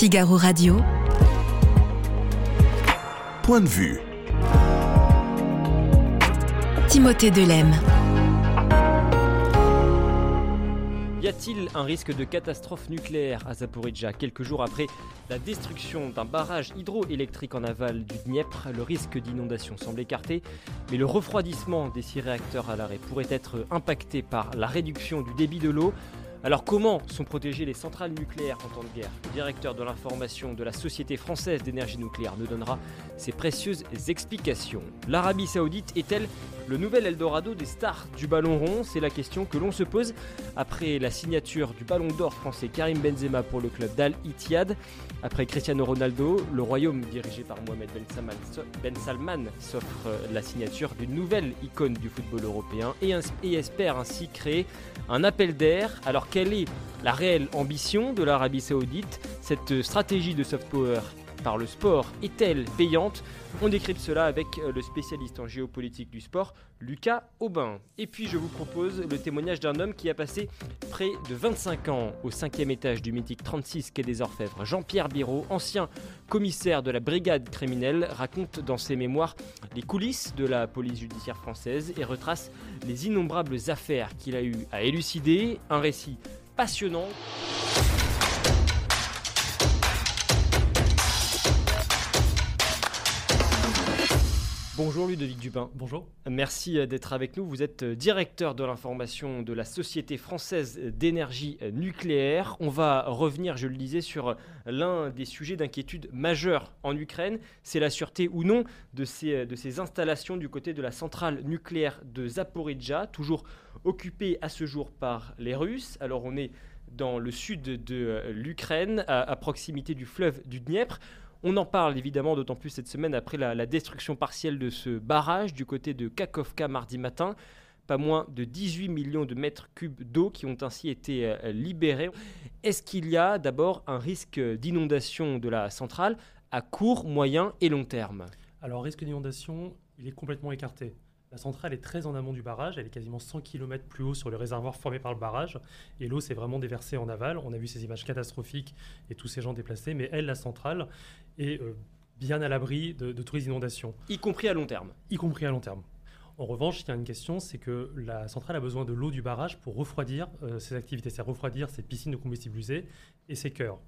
Figaro Radio. Point de vue. Timothée Delem. Y a-t-il un risque de catastrophe nucléaire à Zaporizhia quelques jours après la destruction d'un barrage hydroélectrique en aval du Dniepr? Le risque d'inondation semble écarté, mais le refroidissement des six réacteurs à l'arrêt pourrait être impacté par la réduction du débit de l'eau. Alors comment sont protégées les centrales nucléaires en temps de guerre? Le directeur de l'information de la Société française d'énergie nucléaire nous donnera ses précieuses explications. L'Arabie saoudite est-elle le nouvel Eldorado des stars du ballon rond? C'est la question que l'on se pose après la signature du ballon d'or français Karim Benzema pour le club d'Al Ittihad. Après Cristiano Ronaldo, le royaume dirigé par Mohamed Ben Salman, ben s'offre la signature d'une nouvelle icône du football européen et, espère ainsi créer un appel d'air. Quelle est la réelle ambition de l'Arabie saoudite Cette stratégie de soft power? Par le sport est-elle payante? On décrypte cela avec euh, le spécialiste en géopolitique du sport, Lucas Aubin. Et puis je vous propose le témoignage d'un homme qui a passé près de 25 ans au cinquième étage du mythique 36 quai des Orfèvres. Jean-Pierre Biro, ancien commissaire de la brigade criminelle, raconte dans ses mémoires les coulisses de la police judiciaire française et retrace les innombrables affaires qu'il a eu à élucider. Un récit passionnant. Bonjour Ludovic Dupin. Bonjour. Merci euh, d'être avec nous. Vous êtes euh, directeur de l'information de la Société française d'énergie euh, nucléaire. On va revenir, je le disais, sur l'un des sujets d'inquiétude majeurs en Ukraine. C'est la sûreté ou non de ces, de ces installations du côté de la centrale nucléaire de Zaporizhia, toujours occupée à ce jour par les Russes. Alors on est dans le sud de l'Ukraine, à, à proximité du fleuve du Dniepr. On en parle évidemment d'autant plus cette semaine après la, destruction partielle de ce barrage du côté de Kakovka mardi matin. Pas moins de 18 millions de mètres cubes d'eau qui ont ainsi été euh, libérés. Est-ce qu'il y a d'abord un risque d'inondation de la centrale à court, moyen et long terme? Alors, risque d'inondation, il est complètement écarté. La centrale est très en amont du barrage, elle est quasiment 100 km plus haut sur le réservoir formé par le barrage, et l'eau s'est vraiment déversée en aval. On a vu ces images catastrophiques et tous ces gens déplacés, mais elle, la centrale, est euh, bien à l'abri de, toutes les inondations. Y compris à long terme Y compris à long terme. En revanche, il y a une question, c'est que la centrale a besoin de l'eau du barrage pour refroidir euh, ses activités, c'est-à-dire refroidir ses piscines de combustible usé et ses cœurs.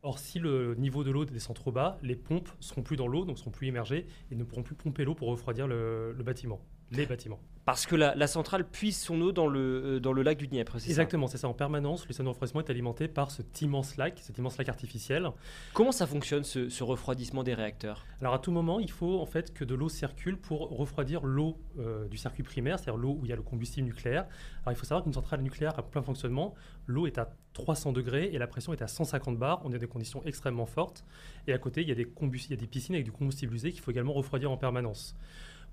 Or, si le niveau de l'eau descend trop bas, les pompes seront plus dans l'eau, donc seront plus immergées et ne pourront plus pomper l'eau pour refroidir le bâtiment les bâtiments. Parce que la, centrale puise son eau dans le, euh, dans le lac du Dniepr, c'est Exactement, c'est ça. En permanence, le système de refroidissement est alimenté par cet immense lac, cet immense lac artificiel. Comment ça fonctionne, ce, refroidissement des réacteurs? Alors, à tout moment, il faut en fait que de l'eau circule pour refroidir l'eau euh, du circuit primaire, c'est-à-dire l'eau où il y a le combustible nucléaire. Alors, il faut savoir qu'une centrale nucléaire à plein fonctionnement, l'eau est à 300 degrés et la pression est à 150 bars. On a des conditions extrêmement fortes. Et à côté, il y a des, il y a des piscines avec du combustible usé qu'il faut également refroidir en permanence.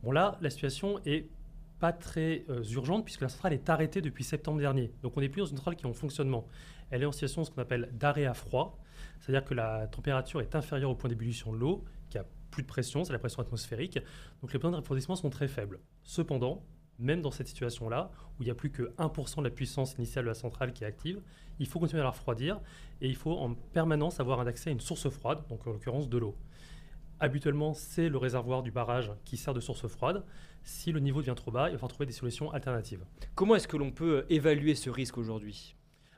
Bon, là, la situation est pas très euh, urgente puisque la centrale est arrêtée depuis septembre dernier. Donc on n'est plus dans une centrale qui est en fonctionnement. Elle est en situation ce qu'on appelle d'arrêt à froid, c'est-à-dire que la température est inférieure au point d'ébullition de l'eau, qui a plus de pression, c'est la pression atmosphérique. Donc les besoins de refroidissement sont très faibles. Cependant, même dans cette situation-là, où il n'y a plus que 1% de la puissance initiale de la centrale qui est active, il faut continuer à la refroidir et il faut en permanence avoir un accès à une source froide, donc en l'occurrence de l'eau. Habituellement, c'est le réservoir du barrage qui sert de source froide. Si le niveau devient trop bas, il va falloir trouver des solutions alternatives. Comment est-ce que l'on peut évaluer ce risque aujourd'hui?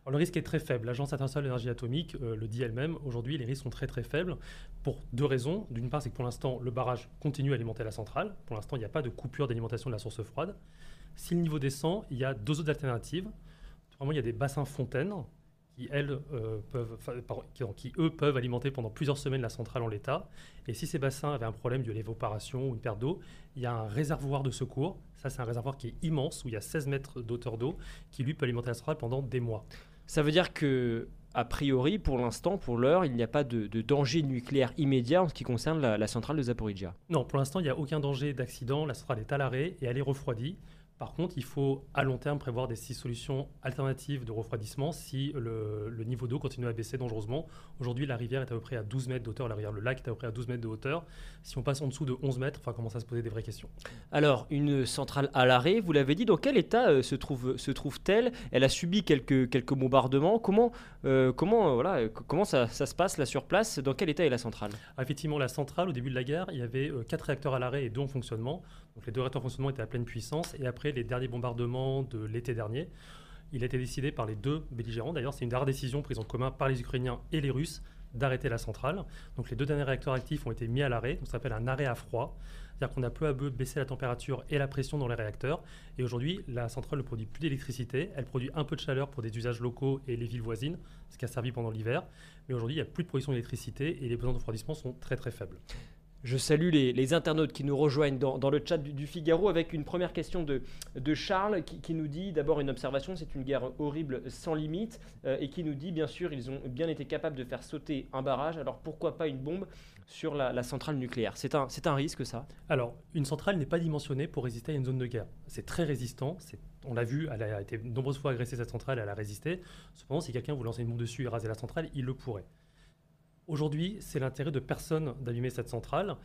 Le risque est très faible. L'Agence internationale de l'énergie atomique euh, le dit elle-même. Aujourd'hui, les risques sont très très faibles pour deux raisons. D'une part, c'est que pour l'instant, le barrage continue à alimenter la centrale. Pour l'instant, il n'y a pas de coupure d'alimentation de la source froide. Si le niveau descend, il y a deux autres alternatives. Vraiment, il y a des bassins fontaines qui, elles, euh, peuvent, qui, eux, peuvent alimenter pendant plusieurs semaines la centrale en l'état. Et si ces bassins avaient un problème de l'évaporation ou une perte d'eau, il y a un réservoir de secours. Ça, c'est un réservoir qui est immense, où il y a 16 mètres d'auteur d'eau, qui, lui, peut alimenter la centrale pendant des mois. Ça veut dire que, a priori, pour l'instant, pour l'heure, il n'y a pas de, danger nucléaire immédiat en ce qui concerne la, la centrale de Zaporizhia Non, pour l'instant, il n'y a aucun danger d'accident. La centrale est à l'arrêt et elle est refroidie. Par contre, il faut à long terme prévoir des solutions alternatives de refroidissement si le, niveau d'eau continue à baisser dangereusement. Aujourd'hui, la rivière est à peu près à 12 mètres de hauteur, la rivière, le lac est à peu près à 12 mètres de hauteur. Si on passe en dessous de 11 mètres, il va commencer à se poser des vraies questions. Alors, une centrale à l'arrêt, vous l'avez dit, dans quel état euh, se trouve se trouve-t-elle? Elle a subi quelques quelques bombardements. Comment euh, comment euh, voilà comment ça, ça, se passe là sur place? Dans quel état est la centrale? Ah, Effectivement, la centrale au début de la guerre, il y avait quatre réacteurs à l'arrêt et deux en fonctionnement. Les deux réacteurs en fonctionnement étaient à pleine puissance et après les derniers bombardements de l'été dernier, il a été décidé par les deux belligérants, d'ailleurs c'est une des rares décisions prise en commun par les Ukrainiens et les Russes, d'arrêter la centrale. Donc les deux derniers réacteurs actifs ont été mis à l'arrêt, ça s'appelle un arrêt à froid. C'est-à-dire qu'on a peu à peu baissé la température et la pression dans les réacteurs. Et aujourd'hui, la centrale ne produit plus d'électricité. Elle produit un peu de chaleur pour des usages locaux et les villes voisines, ce qui a servi pendant l'hiver. Mais aujourd'hui, il n'y a plus de production d'électricité et les besoins de refroidissement sont très très faibles. Je salue les, internautes qui nous rejoignent dans, le chat du, Figaro avec une première question de, Charles qui, nous dit d'abord une observation, c'est une guerre horrible sans limite euh, et qui nous dit bien sûr ils ont bien été capables de faire sauter un barrage, alors pourquoi pas une bombe sur la, centrale nucléaire? C'est un, un risque ça? Alors une centrale n'est pas dimensionnée pour résister à une zone de guerre. C'est très résistant, on l'a vu, elle a été nombreuses fois agressée cette centrale, elle a résisté. Cependant si quelqu'un vous lancer une bombe dessus et raser la centrale, il le pourrait. Aujourd'hui, c'est l'intérêt de personne d'allumer cette centrale.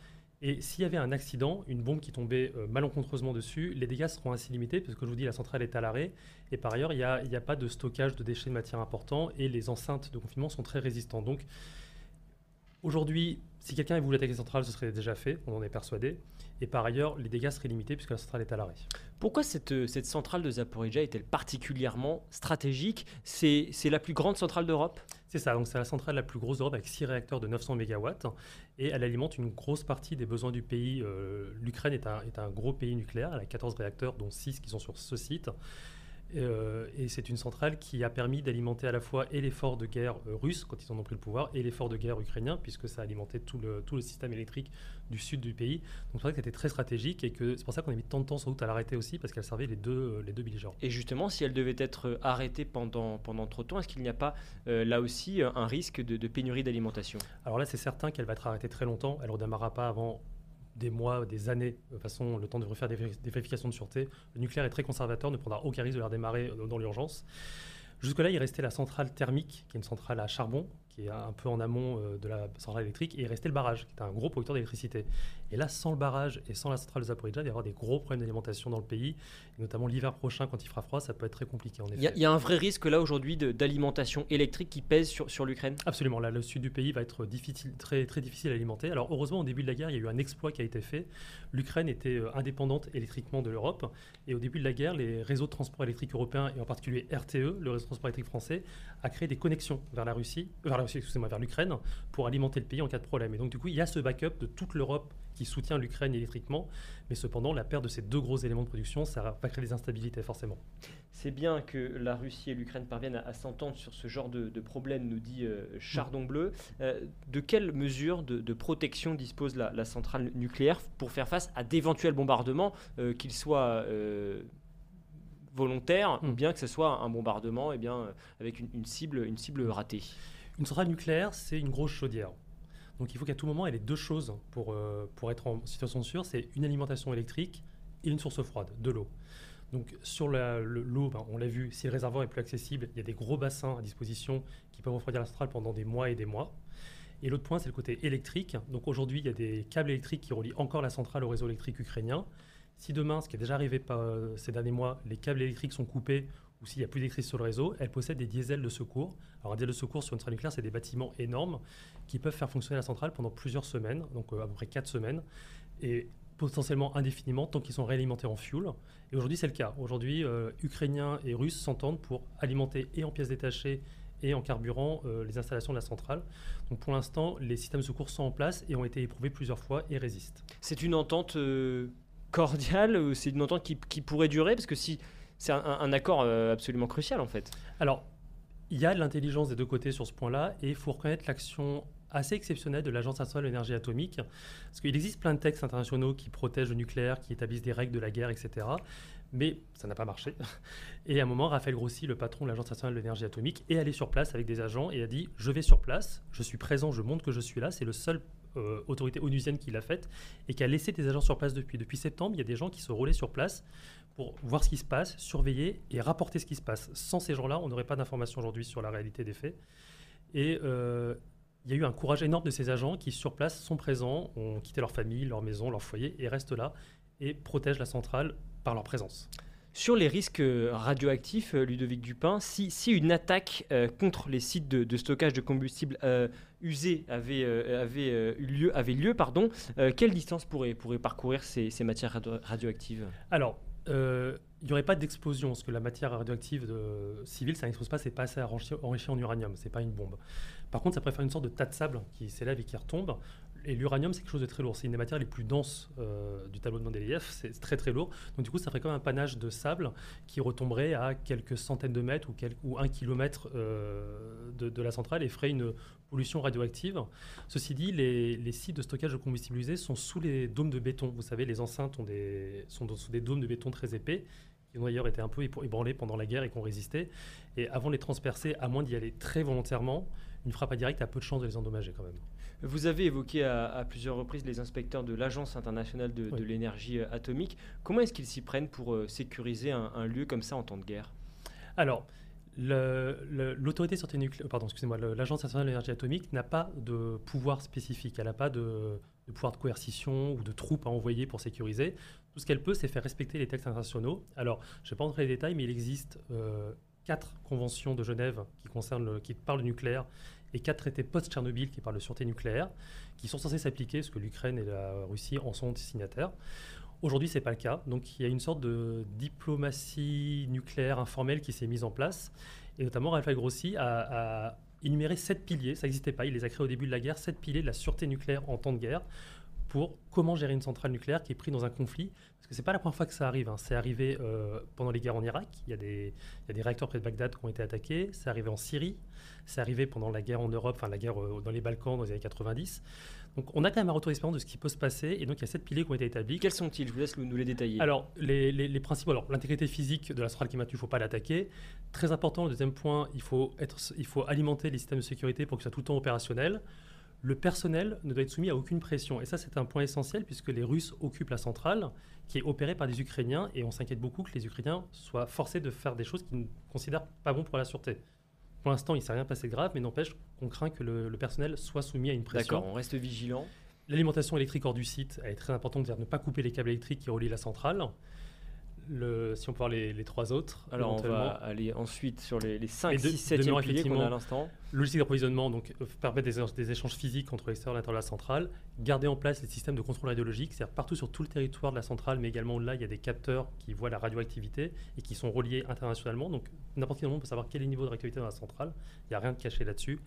Et s'il y avait un accident, une bombe qui tombait euh, malencontreusement dessus, les dégâts seront ainsi limités, parce que je vous dis, la centrale est à l'arrêt. Et par ailleurs, il n'y a, a, pas de stockage de déchets de matière important, et les enceintes de confinement sont très résistantes. Donc, aujourd'hui, si quelqu'un voulait attaquer la centrale, ce serait déjà fait, on en est persuadé. Et par ailleurs, les dégâts seraient limités puisque la centrale est à l'arrêt. Pourquoi cette, cette centrale de Zaporizhia est-elle particulièrement stratégique? C'est la plus grande centrale d'Europe? C'est ça, donc c'est la centrale la plus grosse d'Europe avec 6 réacteurs de 900 MW et elle alimente une grosse partie des besoins du pays. Euh, L'Ukraine est un, est un gros pays nucléaire, elle a 14 réacteurs dont 6 qui sont sur ce site. Euh, et c'est une centrale qui a permis d'alimenter à la fois et l'effort de guerre euh, russe quand ils en ont pris le pouvoir et l'effort de guerre ukrainien puisque ça a alimenté tout le, tout le système électrique du sud du pays. Donc c'est vrai que c'était très stratégique et que c'est pour ça qu'on a mis tant de temps sans doute à l'arrêter aussi parce qu'elle servait les deux, euh, les deux belligérants. Et justement, si elle devait être arrêtée pendant, pendant trop de temps, est-ce qu'il n'y a pas là aussi un risque de, de pénurie d'alimentation? Alors là, c'est certain qu'elle va être arrêtée très longtemps. Elle ne redémarrera pas avant des mois, des années, de façon, le temps de refaire des, vérifications de sûreté. Le nucléaire est très conservateur, ne prendra aucun risque de la redémarrer euh, dans l'urgence. Jusque-là, il restait la centrale thermique, qui est une centrale à charbon, qui est un peu en amont euh, de la centrale électrique, et il restait le barrage, qui est un gros producteur d'électricité. Et là, sans le barrage et sans la centrale de Zaporizhzhia, il va y avoir des gros problèmes d'alimentation dans le pays, et notamment l'hiver prochain, quand il fera froid, ça peut être très compliqué. Il y, a un vrai risque là aujourd'hui d'alimentation électrique qui pèse sur, sur l'Ukraine? Absolument, là, le sud du pays va être difficile, très, très difficile à alimenter. Alors heureusement, au début de la guerre, il y a eu un exploit qui a été fait. L'Ukraine était euh, indépendante électriquement de l'Europe, et au début de la guerre, les réseaux de transport électrique européens, et en particulier RTE, le réseau de transport électrique français, a créé des connexions vers la Russie, vers la Russie, excusez-moi, vers l'Ukraine pour alimenter le pays en cas de problème. Et donc, du coup, il y a ce backup de toute l'Europe qui soutient l'Ukraine électriquement, mais cependant, la perte de ces deux gros éléments de production, ça va créer des instabilités forcément. C'est bien que la Russie et l'Ukraine parviennent à, s'entendre sur ce genre de, problème, nous dit euh, Chardon Bleu. Euh, de quelles mesures de, protection dispose la, centrale nucléaire pour faire face à d'éventuels bombardements, euh, qu'ils soient volontaires ou hmm. bien que ce soit un bombardement eh bien, avec une, cible, une cible ratée? Une centrale nucléaire, c'est une grosse chaudière. Donc il faut qu'à tout moment, elle ait deux choses pour, euh, pour être en situation sûre. C'est une alimentation électrique et une source froide, de l'eau. Donc sur l'eau, ben, on l'a vu, si le réservoir est plus accessible, il y a des gros bassins à disposition qui peuvent refroidir la centrale pendant des mois et des mois. Et l'autre point, c'est le côté électrique. Donc aujourd'hui, il y a des câbles électriques qui relient encore la centrale au réseau électrique ukrainien. Si demain, ce qui est déjà arrivé euh, ces derniers mois, les câbles électriques sont coupés ou s'il n'y a plus d'électricité sur le réseau, elle possède des diesels de secours. Alors un diesel de secours sur une centrale nucléaire, c'est des bâtiments énormes qui peuvent faire fonctionner la centrale pendant plusieurs semaines, donc euh, à peu près 4 semaines, et potentiellement indéfiniment tant qu'ils sont réalimentés en fuel. Et aujourd'hui, c'est le cas. Aujourd'hui, euh, Ukrainiens et Russes s'entendent pour alimenter et en pièces détachées et en carburant euh, les installations de la centrale. Donc pour l'instant, les systèmes de secours sont en place et ont été éprouvés plusieurs fois et résistent. C'est une entente cordiale ou c'est une entente qui, qui pourrait durer? Parce que si c'est un, accord euh, absolument crucial en fait. Alors, il y a de l'intelligence des deux côtés sur ce point-là et il faut reconnaître l'action assez exceptionnelle de l'Agence internationale de l'énergie atomique. Parce qu'il existe plein de textes internationaux qui protègent le nucléaire, qui établissent des règles de la guerre, etc. Mais ça n'a pas marché. Et à un moment, Raphaël Grossi, le patron de l'Agence internationale de l'énergie atomique, est allé sur place avec des agents et a dit Je vais sur place, je suis présent, je montre que je suis là. C'est le seul euh, autorité onusienne qui l'a faite et qui a laissé des agents sur place depuis. Depuis septembre, il y a des gens qui se roulaient sur place pour voir ce qui se passe, surveiller et rapporter ce qui se passe. Sans ces gens-là, on n'aurait pas d'informations aujourd'hui sur la réalité des faits. Et euh, il y a eu un courage énorme de ces agents qui, sur place, sont présents, ont quitté leur famille, leur maison, leur foyer et restent là et protègent la centrale par leur présence. Sur les risques euh, radioactifs, euh, Ludovic Dupin, si, une attaque euh, contre les sites de, stockage de combustible usés avait, avait, eu lieu, pardon, quelle distance pourrait, pourrait parcourir ces, matières radioactives? Alors, il n'y aurait pas d'explosion, parce que la matière radioactive civile, ça n'explose pas, c'est pas assez enrichi, en uranium, c'est pas une bombe. Par contre, ça préfère une sorte de tas de sable qui s'élève et qui retombe. Et l'uranium, c'est quelque chose de très lourd. C'est une des matières les plus denses euh, du tableau de Mendeleïev. C'est très très lourd. Donc du coup, ça ferait comme un panache de sable qui retomberait à quelques centaines de mètres ou, un kilomètre euh, de, la centrale et ferait une pollution radioactive. Ceci dit, les, sites de stockage de combustible usé sont sous les dômes de béton. Vous savez, les enceintes sont sous des dômes de béton très épais qui ont d'ailleurs été un peu ébranlés pendant la guerre et qui ont résisté. Et avant de les transpercer, à moins d'y aller très volontairement, une frappe à direct a peu de chances de les endommager quand même. Vous avez évoqué à, plusieurs reprises les inspecteurs de l'Agence internationale de, l'énergie euh, atomique. Comment est-ce qu'ils s'y prennent pour euh, sécuriser un, lieu comme ça en temps de guerre? Alors, l'autorité sûreté nucléaire, pardon, excusez-moi, l'Agence internationale de l'énergie atomique n'a pas de pouvoir spécifique. Elle n'a pas de, pouvoir de coercition ou de troupes à envoyer pour sécuriser. Tout ce qu'elle peut, c'est faire respecter les textes internationaux. Alors, je ne vais pas entrer dans les détails, mais il existe euh, quatre conventions de Genève qui, concernent qui parlent du nucléaire et quatre traités post-Tchernobyl qui parlent de sûreté nucléaire, qui sont censés s'appliquer, parce que l'Ukraine et la Russie en sont signataires. Aujourd'hui, ce n'est pas le cas. Donc, il y a une sorte de diplomatie nucléaire informelle qui s'est mise en place. Et notamment, Raphaël Grossi a, a énuméré sept piliers. Ça n'existait pas. Il les a créés au début de la guerre. Sept piliers de la sûreté nucléaire en temps de guerre pour comment gérer une centrale nucléaire qui est prise dans un conflit. Parce que ce n'est pas la première fois que ça arrive. Hein. C'est arrivé euh, pendant les guerres en Irak. Il y, a des, il y, a des, réacteurs près de Bagdad qui ont été attaqués. C'est arrivé en Syrie. C'est arrivé pendant la guerre en Europe, enfin la guerre euh, dans les Balkans dans les années 90. Donc on a quand même un retour d'expérience de ce qui peut se passer. Et donc il y a sept piliers qui ont été établis. Quels sont-ils? Je vous laisse nous les détailler. Alors les, les, alors l'intégrité physique de la centrale climatique, il ne faut pas l'attaquer. Très important, le deuxième point, il faut, être, il faut alimenter les systèmes de sécurité pour qu'ils soient tout le temps opérationnels le personnel ne doit être soumis à aucune pression. Et ça, c'est un point essentiel puisque les Russes occupent la centrale qui est opérée par des Ukrainiens et on s'inquiète beaucoup que les Ukrainiens soient forcés de faire des choses qu'ils ne considèrent pas bon pour la sûreté. Pour l'instant, il ne s'est rien passé de grave, mais n'empêche qu'on craint que le, le, personnel soit soumis à une pression. D'accord, on reste vigilant. L'alimentation électrique hors du site elle est très importante, c'est-à-dire ne pas couper les câbles électriques qui relient la centrale si on peut voir les, trois autres. Alors on va aller ensuite sur les, les 5, 6, 7 piliers qu'on a à l'instant. Logistique d'approvisionnement, donc euh, permettre des, échanges physiques entre l'extérieur et l'intérieur de la centrale. Garder en place les systèmes de contrôle radiologique, c'est-à-dire partout sur tout le territoire de la centrale, mais également là, il y a des capteurs qui voient la radioactivité et qui sont reliés internationalement. Donc n'importe le monde peut savoir quel est le niveau de radioactivité dans la centrale. Il n'y a rien de caché là-dessus.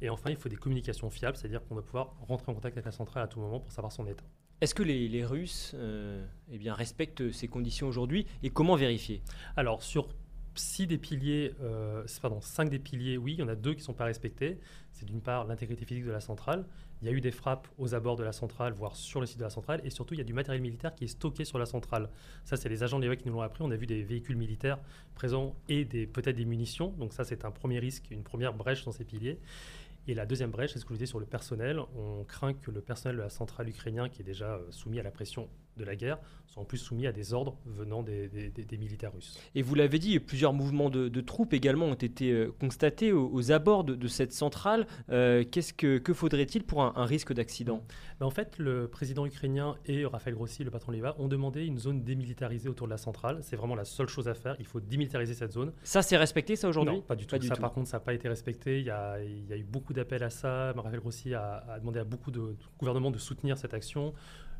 Et enfin, il faut des communications fiables, c'est-à-dire qu'on doit pouvoir rentrer en contact avec la centrale à tout moment pour savoir son état. Est-ce que les, Russes euh, eh respectent ces conditions aujourd'hui et comment vérifier? Alors, sur six des piliers, euh, cinq des piliers, oui, il y en a deux qui ne sont pas respectés. C'est d'une part l'intégrité physique de la centrale. Il y a eu des frappes aux abords de la centrale, voire sur le site de la centrale. Et surtout, il y a du matériel militaire qui est stocké sur la centrale. Ça, c'est les agents de qui nous l'ont appris. On a vu des véhicules militaires présents et peut-être des munitions. Donc ça, c'est un premier risque, une première brèche dans ces piliers. Et la deuxième brèche, c'est ce que je disais sur le personnel. On craint que le personnel de la centrale ukrainienne, qui est déjà euh, soumis à la pression de la guerre, soit en plus soumis à des ordres venant des, militaires russes. Et vous l'avez dit, plusieurs mouvements de, troupes également ont été euh, constatés aux, abords de, cette centrale. Euh, qu'est-ce que, que faudrait-il pour un, risque d'accident? Ben, En fait, le président ukrainien et Raphaël Grossi, le patron de l'IVA, ont demandé une zone démilitarisée autour de la centrale. C'est vraiment la seule chose à faire. Il faut démilitariser cette zone. Ça, c'est respecté, ça, aujourd'hui? Non, pas du tout. ça, par contre, ça n'a pas été respecté. Il y, a, il y a eu beaucoup d'appels à ça. Raphaël Grossi a, a demandé à beaucoup de gouvernements de soutenir cette action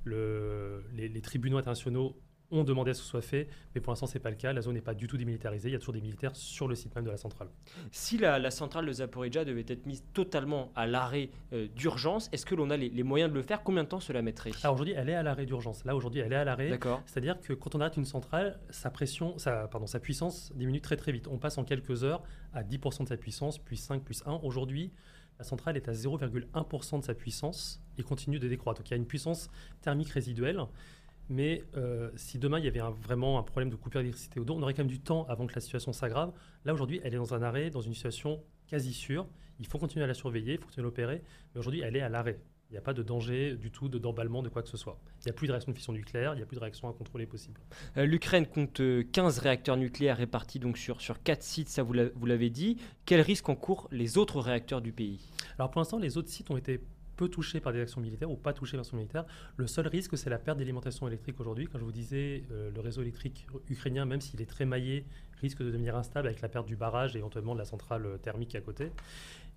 les, tribunaux internationaux ont demandé à ce que ce soit fait, mais pour l'instant, ce n'est pas le cas. La zone n'est pas du tout démilitarisée. Il y a toujours des militaires sur le site même de la centrale. Si la, centrale de Zaporizhia devait être mise totalement à l'arrêt euh, d'urgence, est-ce que l'on a les, moyens de le faire? Combien de temps cela mettrait? Alors aujourd'hui, elle est à l'arrêt d'urgence. Là, aujourd'hui, elle est à l'arrêt. C'est-à-dire que quand on arrête une centrale, sa pression, sa, pardon, sa puissance diminue très très vite. On passe en quelques heures à 10% de sa puissance, puis 5, plus 1. Aujourd'hui, la centrale est à 0,1% de sa puissance et continue de décroître. Donc il y a une puissance thermique résiduelle. Mais euh, si demain il y avait vraiment un problème de coupure d'électricité ou d'eau, on aurait quand même du temps avant que la situation s'aggrave. Là aujourd'hui, elle est dans un arrêt, dans une situation quasi sûre. Il faut continuer à la surveiller, il faut continuer à l'opérer. Mais aujourd'hui, elle est à l'arrêt. Il n'y a pas de danger du tout d'emballement de quoi que ce soit. Il n'y a plus de réaction de fission nucléaire, il n'y a plus de réaction à contrôler possible. Euh, L'Ukraine compte 15 réacteurs nucléaires répartis donc sur, sur 4 sites, ça vous l'avez dit. Quel risque encourent les autres réacteurs du pays? Alors pour l'instant, les autres sites ont été peu touchés par des actions militaires ou pas touchés par des actions militaires. Le seul risque, c'est la perte d'alimentation électrique aujourd'hui. Quand je vous disais, euh, le réseau électrique ukrainien, même s'il est très maillé, risque de devenir instable avec la perte du barrage et éventuellement de la centrale euh, thermique à côté.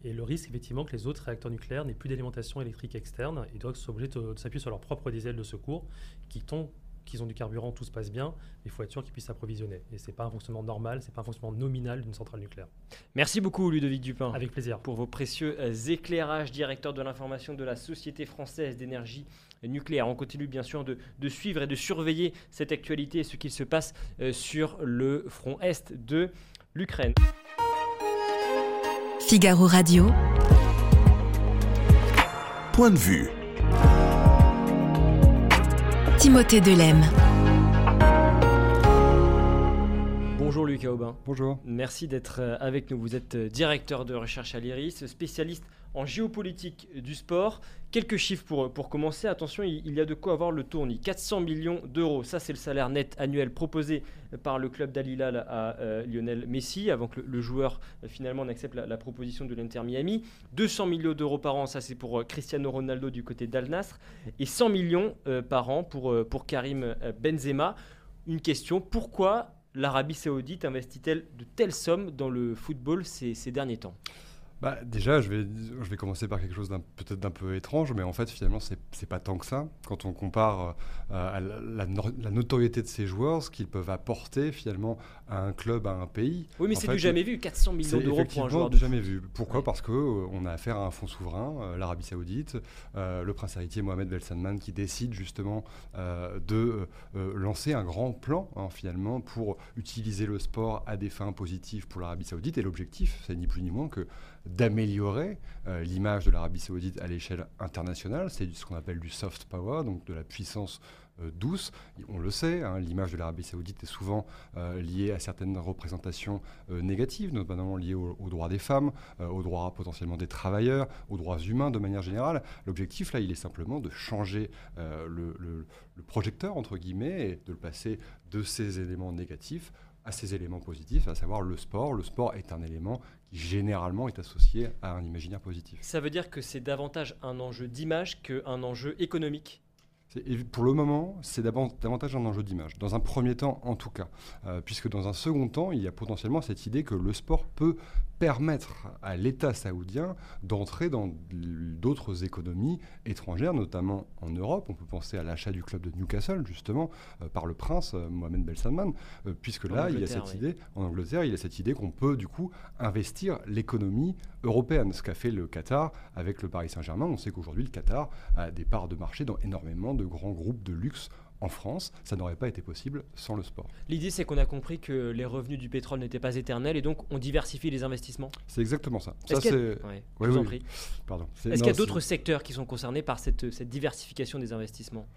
Et le risque, effectivement, que les autres réacteurs nucléaires n'aient plus d'alimentation électrique externe et doivent s'obliger de, de s'appuyer sur leur propre diesel de secours, qui tombent qu'ils ont du carburant, tout se passe bien, il faut être sûr qu'ils puissent s'approvisionner. Et ce n'est pas un fonctionnement normal, ce n'est pas un fonctionnement nominal d'une centrale nucléaire. Merci beaucoup Ludovic Dupin. Avec plaisir. Pour vos précieux euh, éclairages, directeur de l'information de la Société française d'énergie nucléaire. On continue bien sûr de, de, suivre et de surveiller cette actualité et ce qu'il se passe euh, sur le front est de l'Ukraine. Figaro Radio. Point de vue. Timothée Delem. Bonjour Lucas Aubin. Bonjour. Merci d'être euh, avec nous. Vous êtes directeur de recherche à l'IRIS, spécialiste en géopolitique du sport. Quelques chiffres pour, commencer. Attention, il, y a de quoi avoir le tournis. 400 millions d'euros, ça c'est le salaire net annuel proposé par le club d'Alilal à euh, Lionel Messi, avant que le, joueur euh, finalement n'accepte la, proposition de l'Inter Miami. 200 millions d'euros par an, ça c'est pour euh, Cristiano Ronaldo du côté d'Al Nasr. Et 100 millions par an pour, pour Karim Benzema. Une question, pourquoi l'Arabie saoudite investit-elle de telles sommes dans le football ces derniers temps? Bah, déjà, je vais, je vais commencer par quelque chose peut-être d'un peu étrange, mais en fait, finalement, c'est pas tant que ça. Quand on compare euh, à la, la, notoriété de ces joueurs, ce qu'ils peuvent apporter finalement à un club, à un pays. Oui, mais c'est du jamais vu, 400 millions d'euros pour un joueur. du jamais vu. Pourquoi. Parce qu'on euh, on a affaire à un fonds souverain, euh, l'Arabie Saoudite, le prince héritier Mohamed Ben Salman qui décide justement de lancer un grand plan hein, finalement pour utiliser le sport à des fins positives pour l'Arabie Saoudite. Et l'objectif, c'est ni plus ni moins que d'améliorer euh, l'image de l'Arabie saoudite à l'échelle internationale. C'est ce qu'on appelle du soft power, donc de la puissance euh, douce. On le sait, hein, l'image de l'Arabie saoudite est souvent euh, liée à certaines représentations négatives, notamment liées aux au droits des femmes, aux droits potentiellement des travailleurs, aux droits humains de manière générale. L'objectif, là, il est simplement de changer le projecteur, entre guillemets, et de le passer de ces éléments négatifs à ces éléments positifs, à savoir le sport. Le sport est un élément qui généralement est associé à un imaginaire positif. Ça veut dire que c'est davantage un enjeu d'image qu'un enjeu économique? Et pour le moment, c'est davantage un enjeu d'image, dans un premier temps en tout cas, euh, puisque dans un second temps, il y a potentiellement cette idée que le sport peut permettre à l'État saoudien d'entrer dans d'autres économies étrangères, notamment en Europe. On peut penser à l'achat du club de Newcastle, justement, euh, par le prince euh, Mohamed Ben Salman, euh, puisque là, il y a cette oui. idée, en Angleterre, il y a cette idée qu'on peut, du coup, investir l'économie européenne, ce qu'a fait le Qatar avec le Paris Saint-Germain. On sait qu'aujourd'hui, le Qatar a des parts de marché dans énormément de grands groupes de luxe en France, ça n'aurait pas été possible sans le sport. L'idée, c'est qu'on a compris que les revenus du pétrole n'étaient pas éternels et donc on diversifie les investissements. C'est exactement ça. Est-ce qu'il y, ouais, oui, oui. Est Est qu y a d'autres secteurs qui sont concernés par cette, cette diversification des investissements?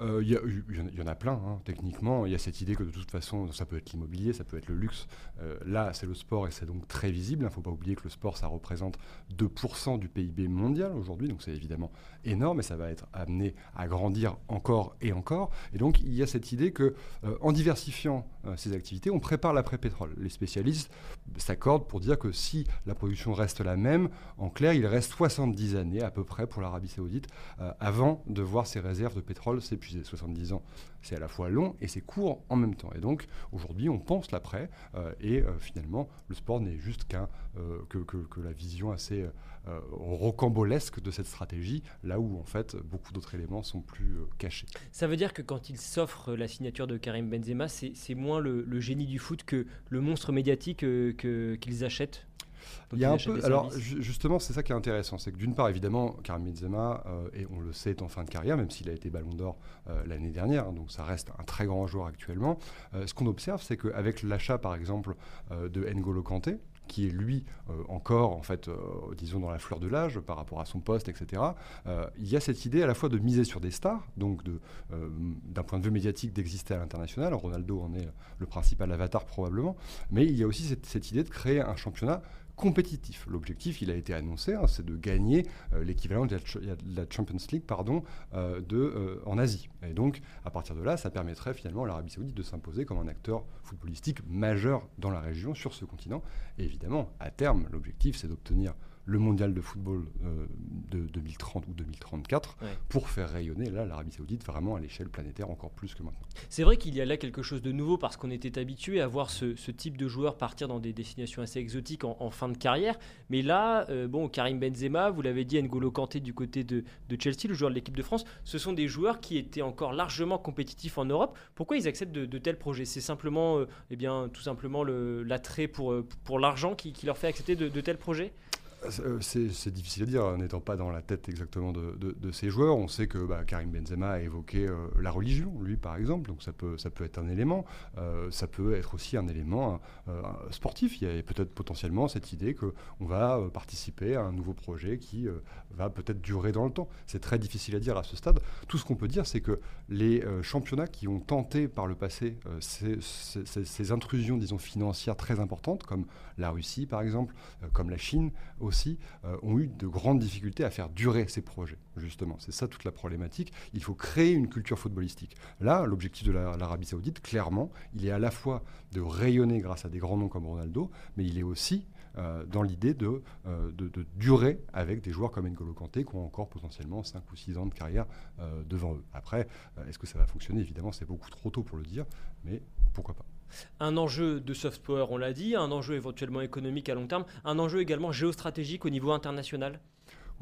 Il euh, y, y, en a plein, hein. techniquement. Il y a cette idée que de toute façon, ça peut être l'immobilier, ça peut être le luxe. Euh, là, c'est le sport et c'est donc très visible. Il ne faut pas oublier que le sport, ça représente 2% du PIB mondial aujourd'hui, donc c'est évidemment énorme et ça va être amené à grandir encore et encore. Et donc, il y a cette idée que euh, en diversifiant euh, ces activités, on prépare l'après-pétrole. Les spécialistes s'accordent pour dire que si la production reste la même, en clair, il reste 70 années à peu près pour l'Arabie saoudite avant de voir ses réserves de pétrole s'épuiser. 70 ans, c'est à la fois long et c'est court en même temps. Et donc, aujourd'hui, on pense l'après euh, et euh, finalement, le sport n'est juste qu'un euh, que, la vision assez rocambolesque de cette stratégie, là où en fait beaucoup d'autres éléments sont plus cachés. Ça veut dire que quand il s'offre la signature de Karim Benzema, c'est moins le, génie du foot que le monstre médiatique qu'ils achètent? Donc il y a un peu. Alors justement, c'est ça qui est intéressant, c'est que d'une part, évidemment, Karim Benzema, euh, et on le sait, est en fin de carrière, même s'il a été Ballon d'Or euh, l'année dernière, donc ça reste un très grand joueur actuellement. Euh, ce qu'on observe, c'est qu'avec l'achat, par exemple, de N'Golo Kanté, qui est lui euh, encore, en fait, euh, disons, dans la fleur de l'âge par rapport à son poste, etc., euh, il y a cette idée à la fois de miser sur des stars, donc d'un point de vue médiatique d'exister à l'international. Ronaldo en est le principal avatar probablement, mais il y a aussi cette, cette idée de créer un championnat L'objectif, il a été annoncé, hein, c'est de gagner l'équivalent de, la Champions League pardon, de, en Asie. Et donc, à partir de là, ça permettrait finalement à l'Arabie saoudite de s'imposer comme un acteur footballistique majeur dans la région, sur ce continent. Et évidemment, à terme, l'objectif, c'est d'obtenir le mondial de football euh, de 2030 ou 2034 pour faire rayonner là l'Arabie Saoudite vraiment à l'échelle planétaire encore plus que maintenant. C'est vrai qu'il y a là quelque chose de nouveau parce qu'on était habitué à voir ce, type de joueurs partir dans des destinations assez exotiques en, fin de carrière. Mais là, euh, bon, Karim Benzema, vous l'avez dit, N'Golo Kanté du côté de, Chelsea, le joueur de l'équipe de France, ce sont des joueurs qui étaient encore largement compétitifs en Europe. Pourquoi ils acceptent de, tels projets? C'est simplement, euh, eh bien, tout simplement l'attrait pour, pour l'argent qui, qui, leur fait accepter de tels projets? euh, c'est difficile à dire, n'étant pas dans la tête exactement de, ces joueurs. On sait que bah, Karim Benzema a évoqué euh, la religion, lui par exemple, donc ça peut, ça peut être un élément. Euh, ça peut être aussi un élément sportif. Il y a peut-être potentiellement cette idée qu'on va participer à un nouveau projet qui va peut-être durer dans le temps. C'est très difficile à dire à ce stade. Tout ce qu'on peut dire, c'est que les championnats qui ont tenté par le passé ces, ces, intrusions, disons, financières très importantes, comme la Russie par exemple, comme la Chine aussi, euh, ont eu de grandes difficultés à faire durer ces projets, justement. C'est ça toute la problématique. Il faut créer une culture footballistique. Là, l'objectif de l'Arabie saoudite, clairement, il est à la fois de rayonner grâce à des grands noms comme Ronaldo, mais il est aussi euh, dans l'idée de, euh, de, durer avec des joueurs comme N'Golo Kanté qui ont encore potentiellement 5 ou 6 ans de carrière devant eux. Après, est-ce que ça va fonctionner? Évidemment, c'est beaucoup trop tôt pour le dire, mais pourquoi pas? Un enjeu de soft power, on l'a dit, un enjeu éventuellement économique à long terme, un enjeu également géostratégique au niveau international.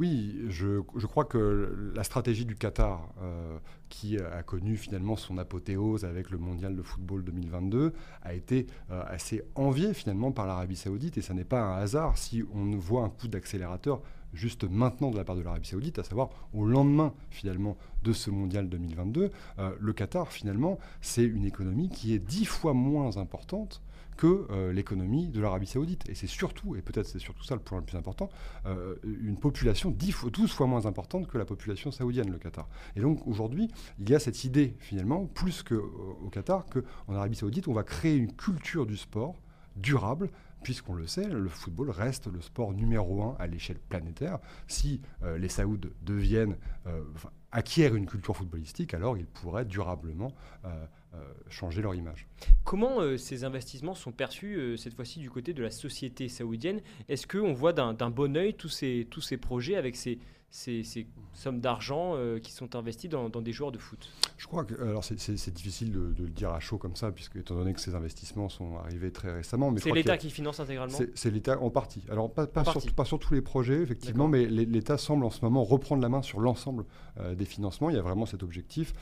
Oui, je, crois que la stratégie du Qatar, euh, qui a connu finalement son apothéose avec le mondial de football 2022, a été euh, assez enviée finalement par l'Arabie saoudite, et ce n'est pas un hasard si on voit un coup d'accélérateur juste maintenant de la part de l'Arabie saoudite, à savoir au lendemain finalement de ce mondial 2022. Euh, le Qatar finalement, c'est une économie qui est dix fois moins importante que euh, l'économie de l'Arabie saoudite. Et c'est surtout, et peut-être c'est surtout ça le point le plus important, euh, une population 10 fois, 12 fois moins importante que la population saoudienne, le Qatar. Et donc aujourd'hui, il y a cette idée finalement, plus qu'au Qatar, qu'en Arabie saoudite, on va créer une culture du sport durable puisqu'on le sait, le football reste le sport numéro un à l'échelle planétaire. Si euh, les Saouds deviennent, acquièrent une culture footballistique, alors ils pourraient durablement euh, changer leur image. Comment euh, ces investissements sont perçus euh, cette fois-ci du côté de la société saoudienne? Est-ce qu'on voit d'un bon oeil tous ces, tous ces projets avec ces, ces, sommes d'argent qui sont investis dans, des joueurs de foot Je crois que alors c'est difficile de, le dire à chaud comme ça, puisque étant donné que ces investissements sont arrivés très récemment. C'est l'État qui finance intégralement C'est l'État en partie. Alors pas, pas, sur, pas, sur, tous les projets, effectivement, mais l'État semble en ce moment reprendre la main sur l'ensemble des financements. Il y a vraiment cet objectif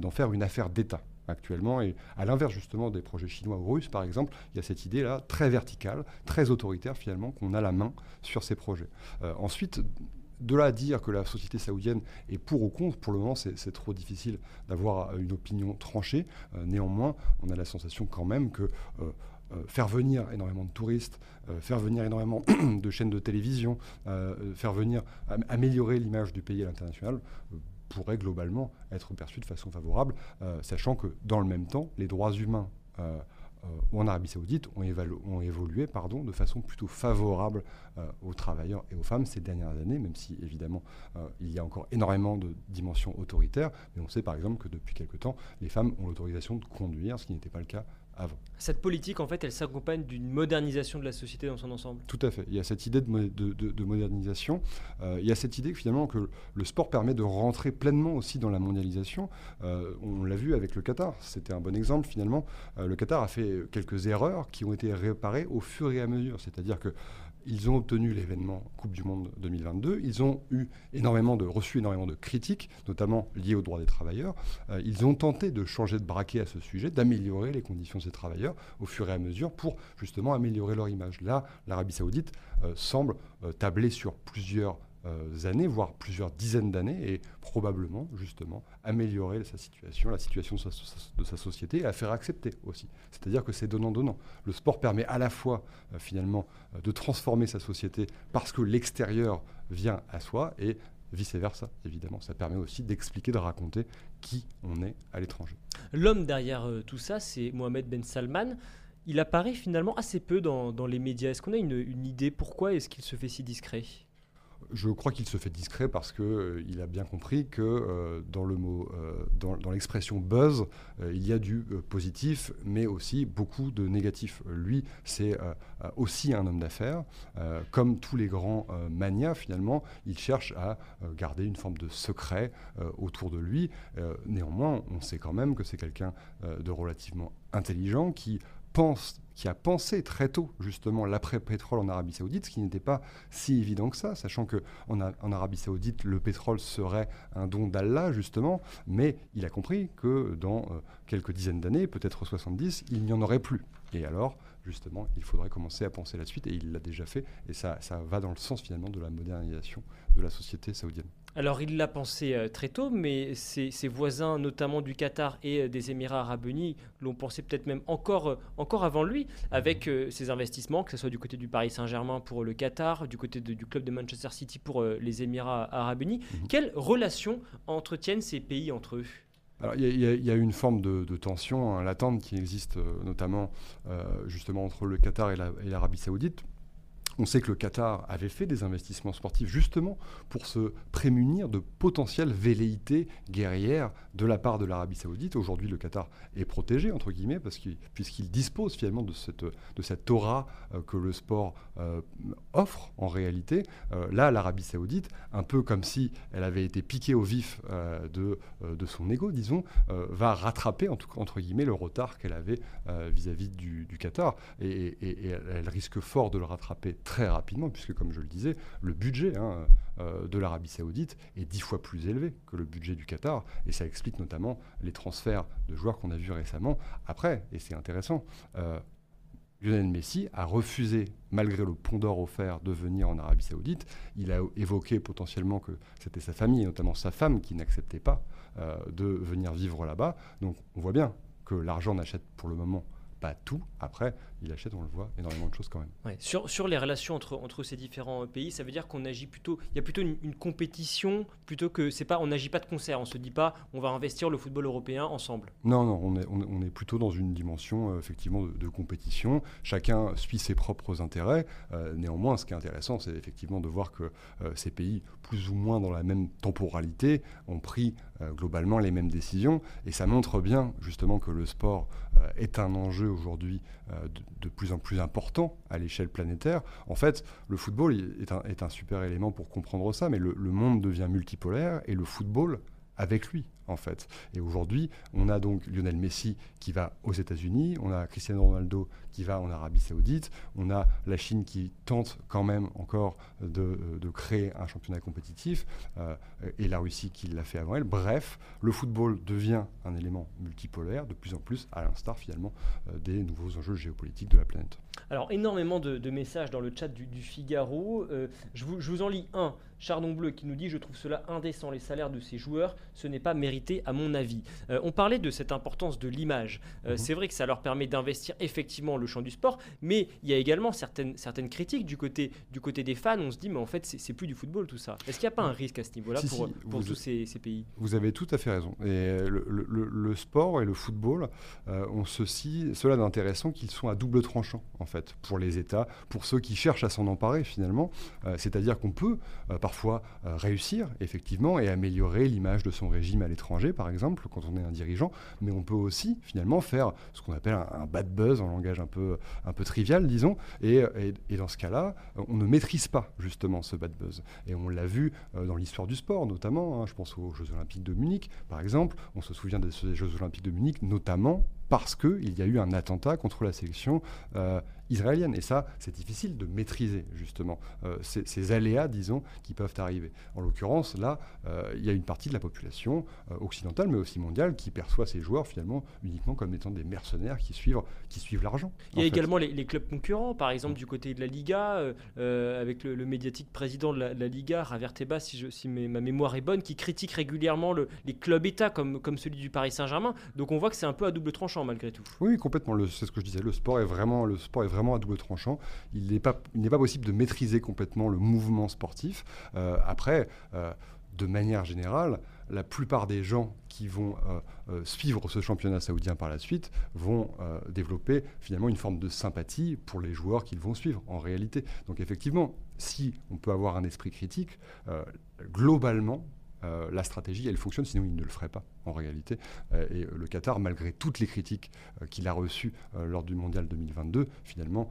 d'en faire une affaire d'État actuellement. Et à l'inverse justement des projets chinois ou russes, par exemple, il y a cette idée-là très verticale, très autoritaire finalement, qu'on a la main sur ces projets. Euh, ensuite, de là à dire que la société saoudienne est pour ou contre, pour le moment, c'est trop difficile d'avoir une opinion tranchée. Euh, néanmoins, on a la sensation quand même que euh, faire venir énormément de touristes, faire venir énormément de chaînes de télévision, faire venir améliorer l'image du pays à l'international pourrait globalement être perçu de façon favorable, euh, sachant que dans le même temps, les droits humains euh, euh, en Arabie saoudite ont, ont évolué pardon, de façon plutôt favorable aux travailleurs et aux femmes ces dernières années, même si évidemment il y a encore énormément de dimensions autoritaires. Mais on sait par exemple que depuis quelque temps, les femmes ont l'autorisation de conduire, ce qui n'était pas le cas cette politique, en fait, elle s'accompagne d'une modernisation de la société dans son ensemble? Tout à fait. Il y a cette idée de, modernisation. Euh, il y a cette idée finalement que le sport permet de rentrer pleinement aussi dans la mondialisation. Euh, on l'a vu avec le Qatar. C'était un bon exemple finalement. Euh, le Qatar a fait quelques erreurs qui ont été réparées au fur et à mesure. C'est-à-dire que ils ont obtenu l'événement Coupe du Monde 2022. Ils ont eu énormément de, reçu énormément de critiques, notamment liées aux droits des travailleurs. Euh, ils ont tenté de changer de braquet à ce sujet, d'améliorer les conditions de ces travailleurs au fur et à mesure pour justement améliorer leur image. Là, l'Arabie saoudite euh, semble euh, tabler sur plusieurs années, voire plusieurs dizaines d'années, et probablement justement améliorer sa situation, la situation de sa, société, et la faire accepter aussi. C'est-à-dire que c'est donnant-donnant. Le sport permet à la fois euh, finalement euh, de transformer sa société parce que l'extérieur vient à soi, et vice-versa, évidemment. Ça permet aussi d'expliquer, de raconter qui on est à l'étranger. L'homme derrière tout ça, c'est Mohamed Ben Salman. il apparaît finalement assez peu dans, les médias. Est-ce qu'on a une idée pourquoi est-ce qu'il se fait si discret? Je crois qu'il se fait discret parce qu'il euh, a bien compris que euh, dans le mot, euh, dans, l'expression buzz, il y a du positif, mais aussi beaucoup de négatif. Lui, c'est aussi un homme d'affaires. comme tous les grands manias, finalement, il cherche à garder une forme de secret autour de lui. néanmoins, on sait quand même que c'est quelqu'un de relativement intelligent qui pense qui a pensé très tôt justement l'après-pétrole en Arabie Saoudite, ce qui n'était pas si évident que ça, sachant que en, en Arabie Saoudite, le pétrole serait un don d'Allah justement, mais il a compris que dans euh, quelques dizaines d'années, peut-être 70, il n'y en aurait plus. Et alors, justement, il faudrait commencer à penser la suite, et il l'a déjà fait, et ça, ça va dans le sens finalement de la modernisation de la société saoudienne. Alors il l'a pensé euh, très tôt, mais ses, voisins, notamment du Qatar et euh, des Émirats arabes unis, l'ont pensé peut-être même encore, euh, encore avant lui, avec ses investissements, que ce soit du côté du Paris Saint-Germain pour le Qatar, du côté du club de Manchester City pour les Émirats arabes unis. Mhm. Quelles relations entretiennent ces pays entre eux? Il y, a une forme de, tension hein, latente qui existe notamment justement entre le Qatar et l'Arabie saoudite. On sait que le Qatar avait fait des investissements sportifs justement pour se prémunir de potentielles velléités guerrières de la part de l'Arabie saoudite. Aujourd'hui, le Qatar est protégé, entre guillemets, parce puisqu'il dispose finalement de cette, de cette aura euh, que le sport euh, offre en réalité. Euh, là, l'Arabie saoudite, un peu comme si elle avait été piquée au vif de, de son ego, disons, va rattraper, en tout cas, entre guillemets, le retard qu'elle avait vis-à-vis du, Qatar. Et, elle risque fort de le rattraper très rapidement, puisque comme je le disais, le budget hein, euh, de l'Arabie saoudite est dix fois plus élevé que le budget du Qatar, et ça explique notamment les transferts de joueurs qu'on a vus récemment. Après, et c'est intéressant, euh, Lionel Messi a refusé, malgré le pont d'or offert, de venir en Arabie Saoudite. Il a évoqué potentiellement que c'était sa famille, et notamment sa femme, qui n'acceptait pas euh, de venir vivre là-bas. Donc on voit bien que l'argent n'achète pour le moment pas tout. Après, il achète, on le voit, énormément de choses quand même. Sur, sur les relations entre, entre ces différents pays, ça veut dire qu'on agit plutôt, il y a plutôt une, compétition plutôt que c'est pas, on n'agit pas de concert. On se dit pas, on va investir le football européen ensemble. Non, non, on est, on est plutôt dans une dimension euh, effectivement de, compétition. Chacun suit ses propres intérêts. Euh, néanmoins, ce qui est intéressant, c'est effectivement de voir que euh, ces pays, plus ou moins dans la même temporalité, ont pris globalement les mêmes décisions. Et ça montre bien justement que le sport est un enjeu aujourd'hui de, de plus en plus important à l'échelle planétaire. En fait, le football est un, super élément pour comprendre ça, mais le monde devient multipolaire et le football avec lui en fait. Et aujourd'hui, on a donc Lionel Messi qui va aux États-Unis, on a Cristiano Ronaldo qui va en Arabie Saoudite, on a la Chine qui tente quand même encore de, créer un championnat compétitif, euh, et la Russie qui l'a fait avant elle. Bref, le football devient un élément multipolaire de plus en plus, à l'instar finalement euh, des nouveaux enjeux géopolitiques de la planète. Alors, énormément de, messages dans le chat du, Figaro. Euh, je, vous, je vous en lis un. Chardon Bleu qui nous dit Je trouve cela indécent, les salaires de ces joueurs, ce n'est pas mérité à mon avis. Euh, on parlait de cette importance de l'image. Euh, mhm. C'est vrai que ça leur permet d'investir effectivement le champ du sport, mais il y a également certaines, certaines critiques du côté, du côté des fans. On se dit, mais en fait, c'est plus du football tout ça. Est-ce qu'il n'y a pas un risque à ce niveau-là pour, pour tous ces, pays? Vous avez tout à fait raison. Et le, le, sport et le football euh, ont ceci, cela d'intéressant qu'ils sont à double tranchant, en fait, pour les États, pour ceux qui cherchent à s'en emparer finalement. C'est-à-dire qu'on peut parfois réussir, effectivement, et améliorer l'image de son régime à l'étranger par exemple, quand on est un dirigeant, mais on peut aussi finalement faire ce qu'on appelle un, bad buzz en langage un peu, un peu trivial, disons, et, et, dans ce cas-là, on ne maîtrise pas justement ce bad buzz. Et on l'a vu euh, dans l'histoire du sport, notamment, hein, je pense aux Jeux Olympiques de Munich, par exemple, on se souvient des Jeux Olympiques de Munich, notamment parce qu'il y a eu un attentat contre la sélection euh, israélienne. Et ça, c'est difficile de maîtriser, justement, euh, ces, aléas, disons, qui peuvent arriver. En l'occurrence, là, euh, il y a une partie de la population occidentale, mais aussi mondiale, qui perçoit ces joueurs, finalement, uniquement comme étant des mercenaires qui suivent, qui suivent l'argent. Il y a également les, clubs concurrents, par exemple, du côté de la Liga, avec le, médiatique président de la, Liga, Javier Tebas, si, je, si ma mémoire est bonne, qui critique régulièrement les clubs États, comme, comme celui du Paris Saint-Germain. Donc on voit que c'est un peu à double tranchant, malgré tout. Oui, complètement. C'est ce que je disais. Le sport est vraiment, le sport est vraiment à double tranchant. Il n'est pas, pas possible de maîtriser complètement le mouvement sportif. Euh, après, euh, de manière générale, la plupart des gens qui vont suivre ce championnat saoudien par la suite vont développer finalement une forme de sympathie pour les joueurs qu'ils vont suivre en réalité. Donc effectivement, si on peut avoir un esprit critique, globalement, euh, la stratégie, elle fonctionne, sinon il ne le ferait pas en réalité. Euh, et le Qatar, malgré toutes les critiques euh, qu'il a reçues lors du Mondial 2022, finalement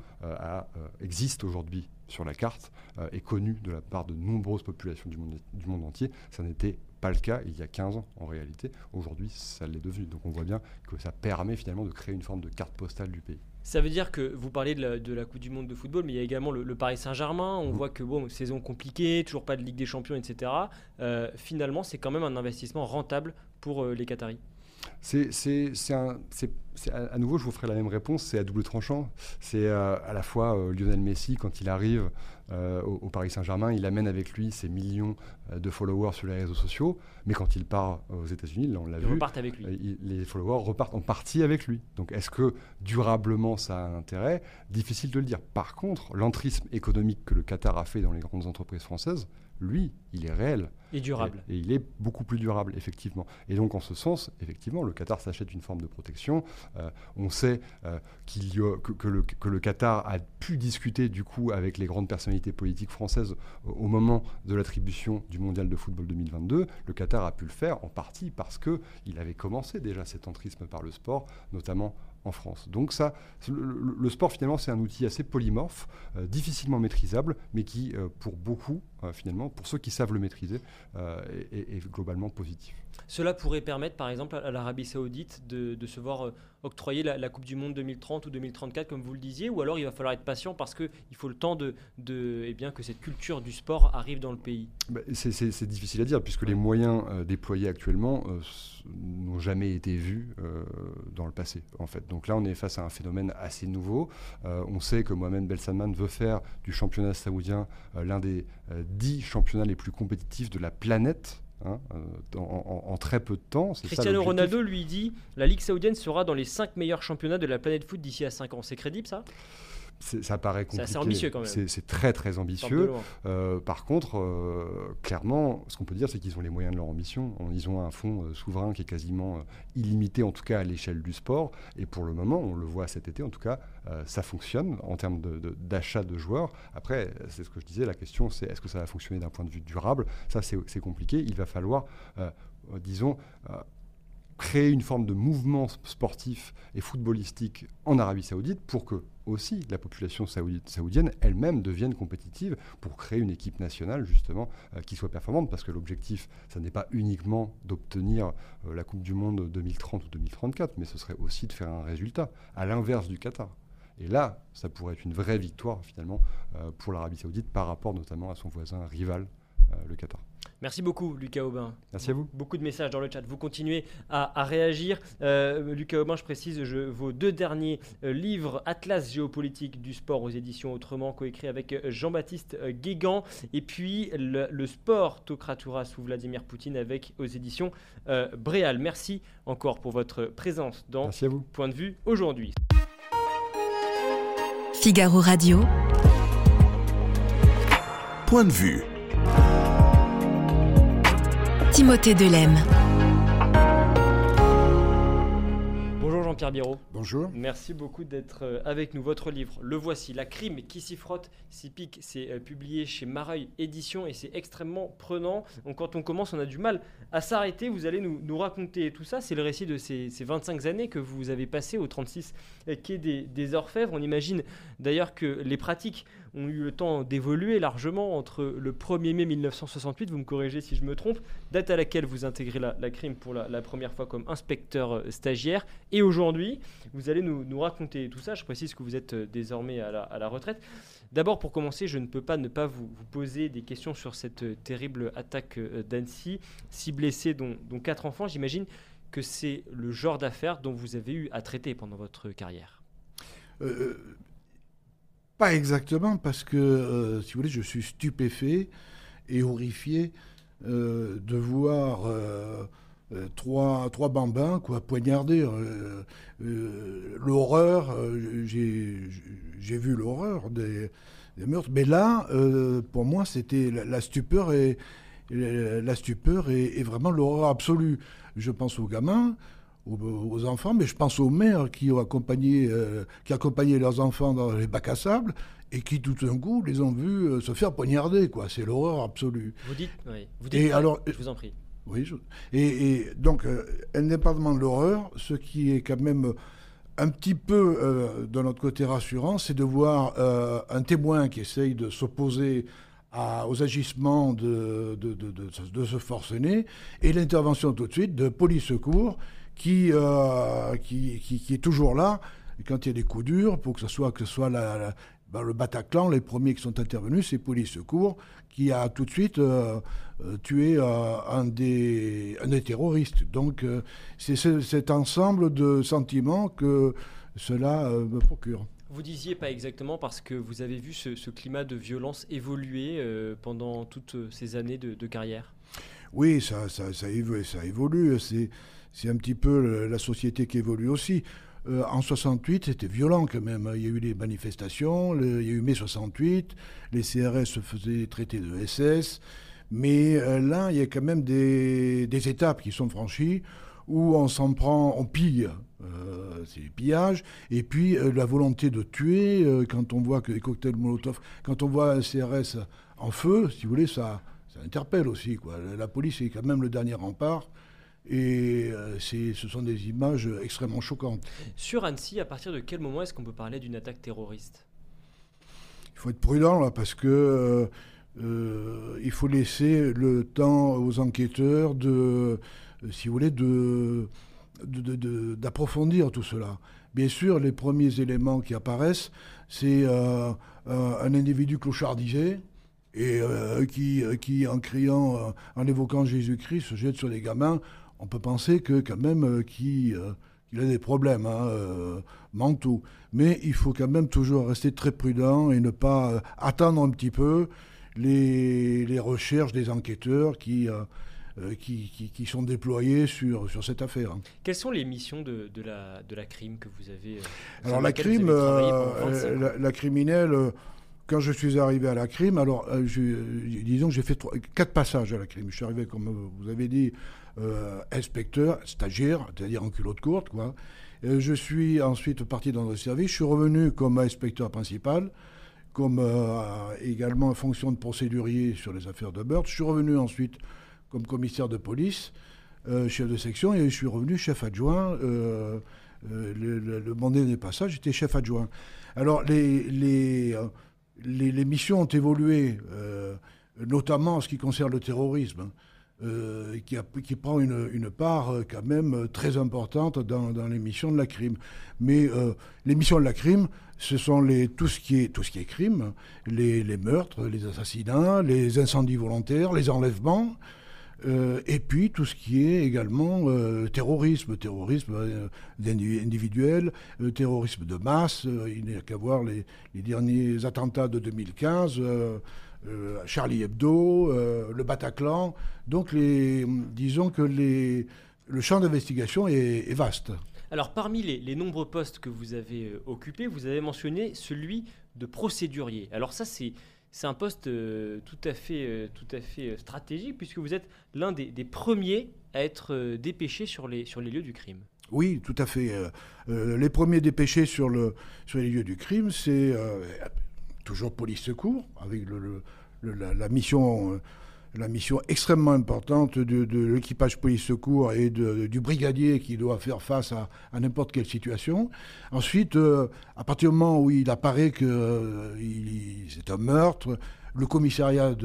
existe aujourd'hui sur la carte, est connu de la part de nombreuses populations du monde, du monde entier. Ça n'était pas le cas il y a 15 ans en réalité. Aujourd'hui, ça l'est devenu. Donc on voit bien que ça permet finalement de créer une forme de carte postale du pays. Ça veut dire que vous parlez de la, Coupe du Monde de football, mais il y a également le, Paris Saint-Germain. On mmh. voit que, bon, saison compliquée, toujours pas de Ligue des Champions, etc. Euh, finalement, c'est quand même un investissement rentable pour euh, les Qataris. C'est à nouveau, je vous ferai la même réponse, c'est à double tranchant. C'est euh, à la fois Lionel Messi, quand il arrive au, Paris Saint-Germain, il amène avec lui ses millions de followers sur les réseaux sociaux, mais quand il part aux États-Unis, on l'a vu, avec lui. les followers repartent en partie avec lui. Donc est-ce que durablement ça a un intérêt? Difficile de le dire. Par contre, l'entrisme économique que le Qatar a fait dans les grandes entreprises françaises, lui, il est réel. Et durable. Et, il est beaucoup plus durable, effectivement. Et donc, en ce sens, effectivement, le Qatar s'achète une forme de protection. Euh, on sait euh, que, le, Qatar a pu discuter, du coup, avec les grandes personnalités politiques françaises au moment de l'attribution du Mondial de football 2022. Le Qatar a pu le faire en partie parce qu'il avait commencé déjà cet entrisme par le sport, notamment en France. Donc ça, le, sport finalement c'est un outil assez polymorphe, euh, difficilement maîtrisable, mais qui pour beaucoup finalement, pour ceux qui savent le maîtriser, est, globalement positif. Cela pourrait permettre par exemple à l'Arabie saoudite de, se voir octroyer la, Coupe du Monde 2030 ou 2034 comme vous le disiez, ou alors il va falloir être patient parce qu'il faut le temps de, de eh bien, que cette culture du sport arrive dans le pays bah, C'est difficile à dire puisque les moyens déployés actuellement n'ont jamais été vus dans le passé en fait. Donc là, on est face à un phénomène assez nouveau. Euh, on sait que Mohamed Belsalman veut faire du championnat saoudien euh, l'un des euh, dix championnats les plus compétitifs de la planète. Hein, en, très peu de temps. Cristiano Ronaldo lui dit la Ligue saoudienne sera dans les cinq meilleurs championnats de la planète foot d'ici à 5 ans. C'est crédible ça? Ça paraît compliqué. C'est ambitieux quand même. C'est très très ambitieux. Euh, par contre, euh, clairement, ce qu'on peut dire, c'est qu'ils ont les moyens de leur ambition. Ils ont un fonds euh, souverain qui est quasiment illimité, en tout cas à l'échelle du sport. Et pour le moment, on le voit cet été, en tout cas, ça fonctionne en termes d'achat de, de, joueurs. Après, c'est ce que je disais, la question c'est est-ce que ça va fonctionner d'un point de vue durable? Ça, c'est compliqué. Il va falloir, disons, créer une forme de mouvement sportif et footballistique en Arabie saoudite pour que aussi la population saoudienne elle-même devienne compétitive pour créer une équipe nationale justement euh, qui soit performante parce que l'objectif ça n'est pas uniquement d'obtenir euh, la Coupe du Monde 2030 ou 2034 mais ce serait aussi de faire un résultat à l'inverse du Qatar. Et là, ça pourrait être une vraie victoire finalement euh, pour l'Arabie saoudite par rapport notamment à son voisin rival, le Qatar. Merci beaucoup, Lucas Aubin. Merci à vous. Beaucoup de messages dans le chat. Vous continuez à, réagir. Euh, Lucas Aubin, je précise, je, vos deux derniers euh, livres, Atlas géopolitique du sport aux éditions Autrement, coécrit avec euh, Jean-Baptiste Guégan, et puis le, sport Tokratura sous Vladimir Poutine avec aux éditions Bréal. Merci encore pour votre présence dans Point de vue aujourd'hui. Figaro Radio. Point de vue. Timothée Delem. Bonjour Jean-Pierre Biro. Bonjour. Merci beaucoup d'être euh, avec nous. Votre livre, le voici, La crime qui s'y frotte, s'y pique, c'est euh, publié chez Mareuil Édition et c'est extrêmement prenant. Donc quand on commence, on a du mal à s'arrêter. Vous allez nous, raconter tout ça. C'est le récit de ces, 25 années que vous avez passées au 36 quai des, des Orfèvres. On imagine d'ailleurs que les pratiques ont eu le temps d'évoluer largement entre le 1er mai 1968, vous me corrigez si je me trompe, date à laquelle vous intégrez la, crime pour la, première fois comme inspecteur euh, stagiaire, et aujourd'hui, vous allez nous, raconter tout ça. Je précise que vous êtes euh, désormais à la, retraite. D'abord, pour commencer, je ne peux pas ne pas vous, poser des questions sur cette euh, terrible attaque d'Annecy. Six blessés, dont quatre enfants, j'imagine que c'est le genre d'affaires dont vous avez eu à traiter pendant votre carrière. Pas exactement, parce que, euh, si vous voulez, je suis stupéfait et horrifié euh, de voir euh, trois, trois bambins quoi, l'horreur, j'ai vu l'horreur des, meurtres. Mais là, pour moi, c'était la, stupeur et, la stupeur vraiment l'horreur absolue. Je pense aux gamins, aux, enfants, mais je pense aux mères qui ont accompagné, euh, qui accompagnaient leurs enfants dans les bacs à sable et qui tout d'un coup les ont vus euh, se faire poignarder. Quoi. C'est l'horreur absolue. Vous dites, oui. Vous dites, et alors, je vous en prie. Oui, et, donc, euh, indépendamment de l'horreur, ce qui est quand même un petit peu de notre côté rassurant, c'est de voir un témoin qui essaye de s'opposer aux agissements de, de, de, de, ce forcené et l'intervention tout de suite de police secours euh, qui, qui, qui, est toujours là. Et quand il y a des coups durs, pour que ce soit, que ce soit la, ben, le Bataclan, les premiers qui sont intervenus, c'est Police Secours, qui a tout de suite euh, euh, tué un, des, un des terroristes. Donc c'est cet ensemble de sentiments que cela me procure. Vous disiez pas exactement parce que vous avez vu ce, climat de violence évoluer pendant toutes ces années de, de carrière Oui, ça, ça, ça, évolue. Ça évolue. C'est c'est un petit peu la société qui évolue aussi. Euh, en 68, c'était violent quand même. Il y a eu les manifestations, il y a eu mai 68, les CRS se faisaient traiter de SS. Mais euh, là, il y a quand même des, étapes qui sont franchies où on s'en prend, on pille, euh, c'est et puis la volonté de tuer, quand on voit que les cocktails Molotov, quand on voit un CRS en feu, si vous voulez, ça, ça interpelle aussi. Quoi. La police est quand même le dernier rempart. Et euh, ce sont des images extrêmement choquantes. Sur Annecy, à partir de quel moment est-ce qu'on peut parler d'une attaque terroriste? Il faut être prudent là, parce que euh, euh, il faut laisser le temps aux enquêteurs de, si vous voulez, de, d'approfondir tout cela. Bien sûr, les premiers éléments qui apparaissent, c'est un individu clochardisé, et qui, qui, en criant, en évoquant Jésus-Christ, se jette sur les gamins on peut penser que quand même euh, qu'il euh, a des problèmes hein, euh, mentaux. Mais il faut quand même toujours rester très prudent et ne pas attendre un petit peu les, recherches des enquêteurs qui, qui, sont déployés sur, sur cette affaire. Quelles sont les missions de, la, de la crime que vous avez Alors la crime, la, criminelle quand je suis arrivé à la crime, alors disons que j'ai fait quatre passages à la crime. Je suis arrivé, comme vous avez dit, euh, inspecteur, stagiaire, c'est-à-dire en culotte courte, quoi. je suis ensuite parti dans le service. Je suis revenu comme inspecteur principal, comme euh, également fonction de procédurier sur les affaires de meurtre. Je suis revenu ensuite comme commissaire de police, euh, chef de section, et je suis revenu chef adjoint. le, mandat des passages, j'étais chef adjoint. Alors, les, les, les, missions ont évolué, notamment en ce qui concerne le terrorisme. Euh, qui, prend une, part euh, quand même euh, très importante dans, les missions de la crime. Mais les missions de la crime, ce sont tout, ce qui est, tout ce qui est crime, les, meurtres, les assassinats, les incendies volontaires, les enlèvements, et puis tout ce qui est également terrorisme, terrorisme individuel, terrorisme de masse. il n'y a qu'à voir les, derniers attentats de 2015. Euh, Charlie Hebdo, euh, le Bataclan. Donc, les, disons que les, le champ d'investigation est, vaste. Alors, parmi les, nombreux postes que vous avez euh, occupés, vous avez mentionné celui de procédurier. Alors, ça, c'est. C'est un poste tout, à fait, tout à fait stratégique puisque vous êtes l'un des, premiers à être dépêché sur les, sur les lieux du crime. Oui, tout à fait. les premiers dépêchés sur, le, sur les lieux du crime, c'est toujours police secours, avec la, mission, euh, la mission extrêmement importante de, l'équipage police secours et du brigadier qui doit faire face à, n'importe quelle situation. Ensuite, euh, à partir du moment où il apparaît que euh, c'est un meurtre, le commissariat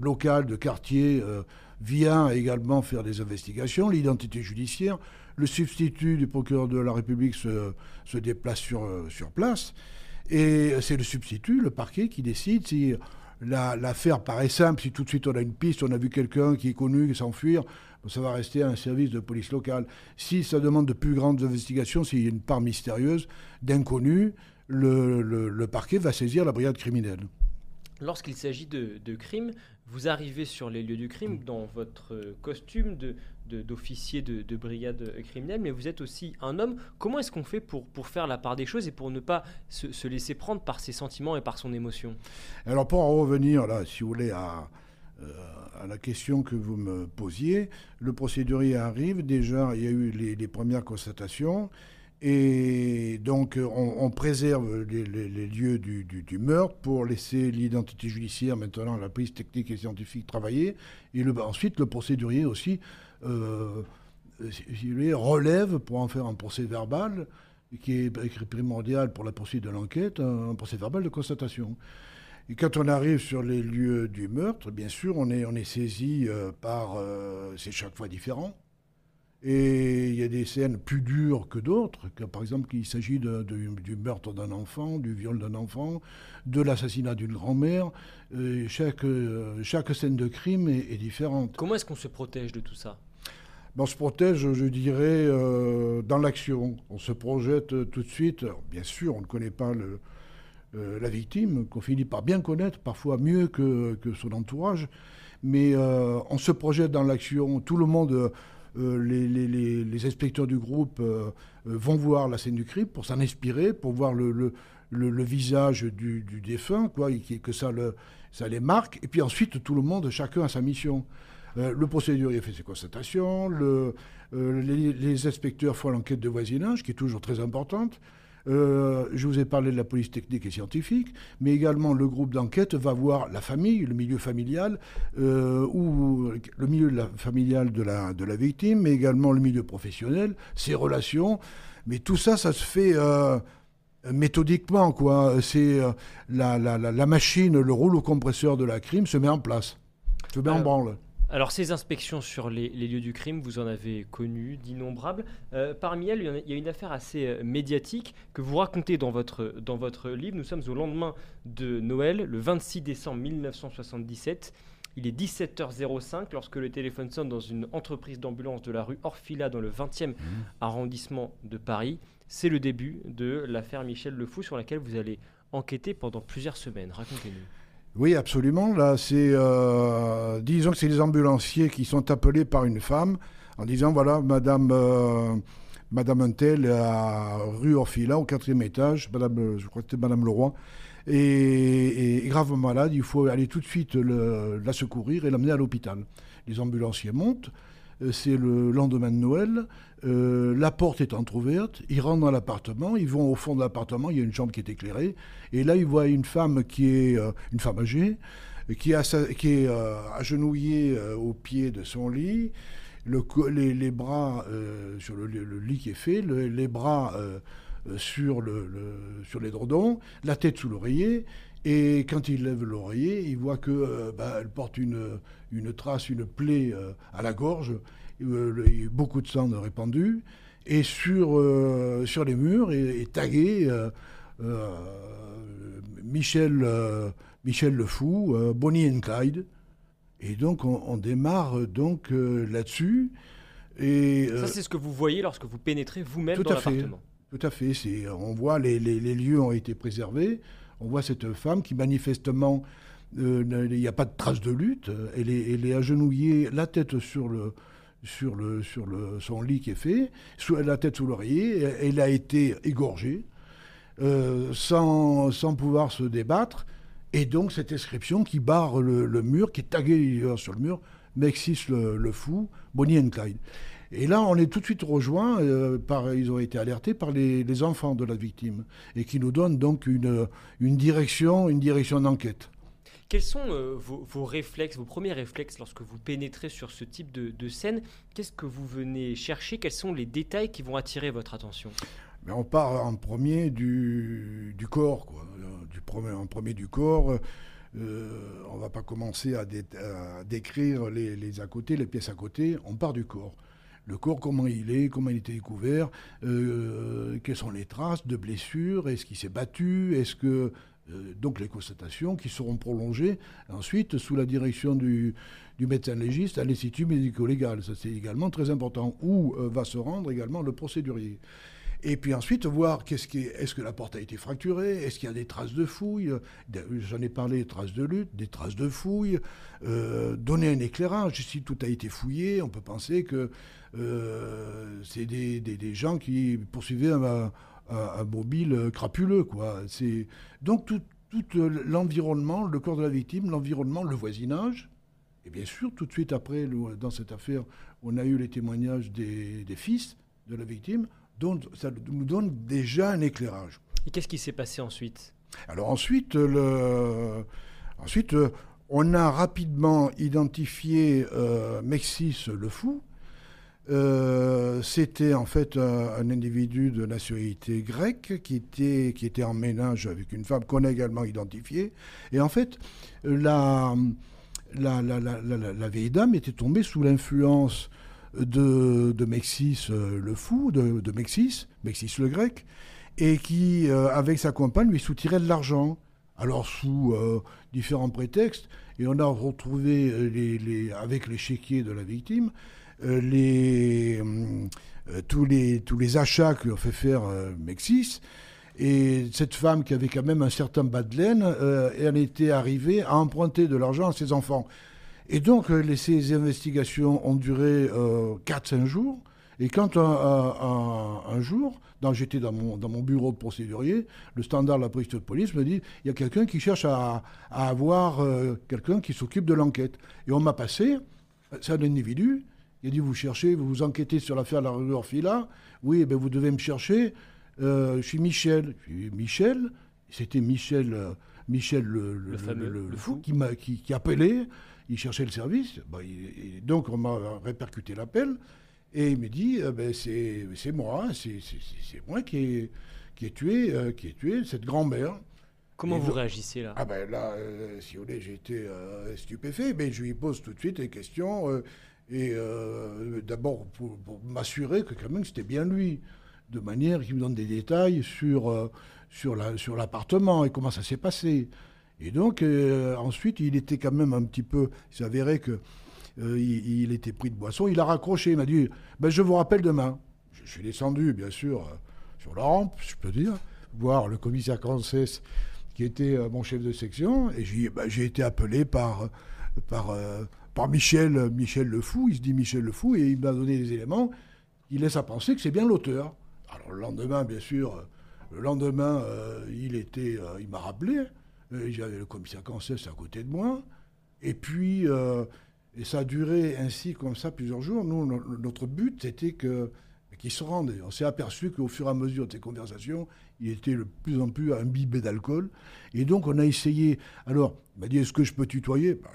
local de quartier vient également faire des investigations, l'identité judiciaire. Le substitut du procureur de la République se, déplace sur place. Et c'est le substitut, le parquet, qui décide si l'affaire paraît simple, si tout de suite on a une piste, on a vu quelqu'un qui est connu, qui s'enfuir, ça va rester un service de police locale. Si ça demande de plus grandes investigations, s'il y a une part mystérieuse d'inconnus, le, parquet va saisir la brigade criminelle. Lorsqu'il s'agit de, de crimes, vous arrivez sur les lieux du crime mm. dans votre costume de, d'officier de, brigade criminelle, mais vous êtes aussi un homme. Comment est-ce qu'on fait pour, pour faire la part des choses et pour ne pas se, laisser prendre par ses sentiments et par son émotion? Alors pour en revenir, là, si vous voulez, à, euh, à, la question que vous me posiez, le procédurier arrive, déjà il y a eu les, premières constatations, et donc on, préserve les, lieux du, meurtre pour laisser l'identité judiciaire, maintenant la prise technique et scientifique travailler, et ensuite le procédurier aussi euh, relève pour en faire un procès verbal qui est primordial pour la poursuite de l'enquête, un procès verbal de constatation. Et quand on arrive sur les lieux du meurtre, bien sûr, on est, on est saisi euh, par... Euh, c'est chaque fois différent. Et il y a des scènes plus dures que d'autres, par exemple qu'il s'agit du meurtre d'un enfant, du viol d'un enfant, de l'assassinat d'une grand-mère. chaque, euh, chaque scène de crime est, différente. Comment est-ce qu'on se protège de tout ça? Ben, On se protège, je dirais, dans l'action. On se projette tout de suite. bien sûr, on ne connaît pas le, euh, la victime, qu'on finit par bien connaître, parfois mieux que, son entourage. Mais euh, on se projette dans l'action. Tout le monde, euh, les, inspecteurs du groupe vont voir la scène du crime pour s'en inspirer, pour voir le, visage du, défunt, quoi, que ça, les marque. Et puis ensuite, tout le monde, chacun a sa mission. le procédurier fait ses constatations, les, inspecteurs font l'enquête de voisinage, qui est toujours très importante. Euh, je vous ai parlé de la police technique et scientifique, mais également le groupe d'enquête va voir la famille, le milieu familial, euh, ou le milieu familial de la, de la victime, mais également le milieu professionnel, ses relations. Mais tout ça, ça se fait euh, méthodiquement, quoi. C'est la, la, la, machine, le rouleau compresseur de la crime se met en place, se met en branle. Alors ces inspections sur les, lieux du crime, vous en avez connu d'innombrables. Euh, parmi elles, il y, a, une affaire assez euh, médiatique que vous racontez dans votre, dans votre livre. Nous sommes au lendemain de Noël, le 26 décembre 1977. Il est 17h05 lorsque le téléphone sonne dans une entreprise d'ambulance de la rue Orfila dans le 20e mmh. arrondissement de Paris. C'est le début de l'affaire Michel Le Fou sur laquelle vous allez enquêter pendant plusieurs semaines. Racontez-nous. Oui, absolument. Là, c'est, euh, disons que c'est les ambulanciers qui sont appelés par une femme en disant voilà, Madame, euh, Madame Untel à rue Orfila, au quatrième étage, Madame, je crois que c'était Madame Leroy, est, est, gravement malade. Il faut aller tout de suite la secourir et l'amener à l'hôpital. Les ambulanciers montent. Euh, c'est le lendemain de Noël. Euh, la porte est entr'ouverte, ils rentrent dans l'appartement, ils vont au fond de l'appartement, il y a une chambre qui est éclairée, et là ils voient une femme qui est euh, une femme âgée, qui, est agenouillée au pied de son lit, les, bras sur le, lit qui est fait, les bras sur, le, les drodons, la tête sous l'oreiller, et quand il lève l'oreiller, il voit que bah, elle porte une trace, une plaie à la gorge euh, il y a eu beaucoup de sang répandu. Et sur, euh, sur les murs est, tagué euh, Michel, Michel Le Fou, Bonnie and Clyde. Et donc on, démarre donc là-dessus. Et, Ça, c'est ce que vous voyez lorsque vous pénétrez vous-même dans l'appartement. Tout à fait. On voit les, les, les, lieux ont été préservés. On voit cette femme qui manifestement, il n'y a pas de trace de lutte. Elle est, elle est agenouillée, la tête sur le, sur, le, sur le, son lit qui est fait, sous, la tête sous l'oreiller. Elle a été égorgée euh, sans, pouvoir se débattre. Et donc cette inscription qui barre le, mur, qui est taguée sur le mur, Mexis le, fou, Bonnie and Clyde. Et là, on est tout de suite rejoint, euh, par, ils ont été alertés par les, enfants de la victime, et qui nous donnent donc une direction, une direction d'enquête. Quels sont euh, vos, réflexes, vos premiers réflexes lorsque vous pénétrez sur ce type de, scène? Qu'est-ce que vous venez chercher? Quels sont les détails qui vont attirer votre attention? Mais On part en premier du, corps, en premier du corps. Euh, on ne va pas commencer à, décrire les, à côté, les pièces à côté. On part du corps le corps, comment il est, comment il était découvert, euh, quelles sont les traces de blessures, est-ce qu'il s'est battu, est-ce que donc les constatations qui seront prolongées ensuite sous la direction du, médecin légiste à l'institut médico-légal. Ça c'est également très important, où euh, va se rendre également le procédurier. Et puis ensuite, voir qu'est-ce qui est, est-ce que la porte a été fracturée, est-ce qu'il y a des traces de fouilles, j'en ai parlé, des traces de lutte, des traces de fouilles, euh, donner un éclairage. Si tout a été fouillé, on peut penser que c'est des, des, gens qui poursuivaient un, un, mobile crapuleux. Quoi. Donc tout, tout l'environnement, le corps de la victime, l'environnement, le voisinage, Et bien sûr, tout de suite après, dans cette affaire, on a eu les témoignages des, fils de la victime, dont ça nous donne déjà un éclairage. Et qu'est-ce qui s'est passé ensuite? Alors ensuite, le, ensuite, on a rapidement identifié euh, Mexis le fou. Euh, c'était en fait un, individu de nationalité grecque qui était, qui était en ménage avec une femme qu'on a également identifiée. Et en fait, la, la, la, la vieille dame était tombée sous l'influence de, de, Mexis euh, le fou, de, de, Mexis, Mexis le grec, et qui, euh, avec sa compagne, lui soutirait de l'argent. Alors sous différents prétextes, et on a retrouvé les, les, avec de la victime les, euh, tous, les, tous les achats que fait faire euh, Mexis. Et cette femme qui avait quand même un certain bas de laine, elle était arrivée à emprunter de l'argent à ses enfants. Et donc, ces investigations ont duré 4-5 jours. Et quand un, jour, j'étais dans mon, dans mon bureau de procédurier, le standard de la police me dit il y a quelqu'un qui cherche à, à avoir quelqu'un qui s'occupe de l'enquête. Et on m'a passé, c'est un individu il a dit, vous cherchez, vous vous enquêtez sur l'affaire de la rue Orfila. Oui, ben vous devez me chercher. Euh, je suis Michel. Michel, c'était Michel, euh, Michel le, fou, qui, m'a, qui, appelait. Il cherchait le service. Ben, donc, on m'a répercuté l'appel. Et il me dit, euh, ben, c'est, moi, c'est, moi qui ai, qui ai tué, qui ai tué cette grand-mère. Comment vous réagissez là? Ah ben là, si vous voulez, j'ai été stupéfait. Mais je lui pose tout de suite des questions. Et euh, d'abord pour, m'assurer que quand même c'était bien lui, de manière qu'il me donne des détails sur, euh, sur, la, sur l'appartement et comment ça s'est passé. Et donc euh, ensuite il était quand même un petit peu, il s'avérait que il, était pris de boisson, il a raccroché, il m'a dit ben, je vous rappelle demain. Je, suis descendu bien sûr sur la rampe, je peux dire, voir le commissaire Cancès qui était mon chef de section, et j'ai, ben, j'ai été appelé par, par par Michel, Michel Le Fou. Il se dit Michel Le Fou et il m'a donné des éléments qui laissent à penser que c'est bien l'auteur. Alors le lendemain, bien sûr, le lendemain, euh, il était, euh, il m'a rappelé. J'avais le commissaire Cancès à côté de moi. Et puis, euh, et ça a duré ainsi comme ça plusieurs jours. Nous, notre but, c'était que qu'il se rende. On s'est aperçu qu'au fur et à mesure de ces conversations, il était de plus en plus imbibé d'alcool. Et donc, on a essayé. Alors, il m'a dit Est-ce que je peux tutoyer? Bah,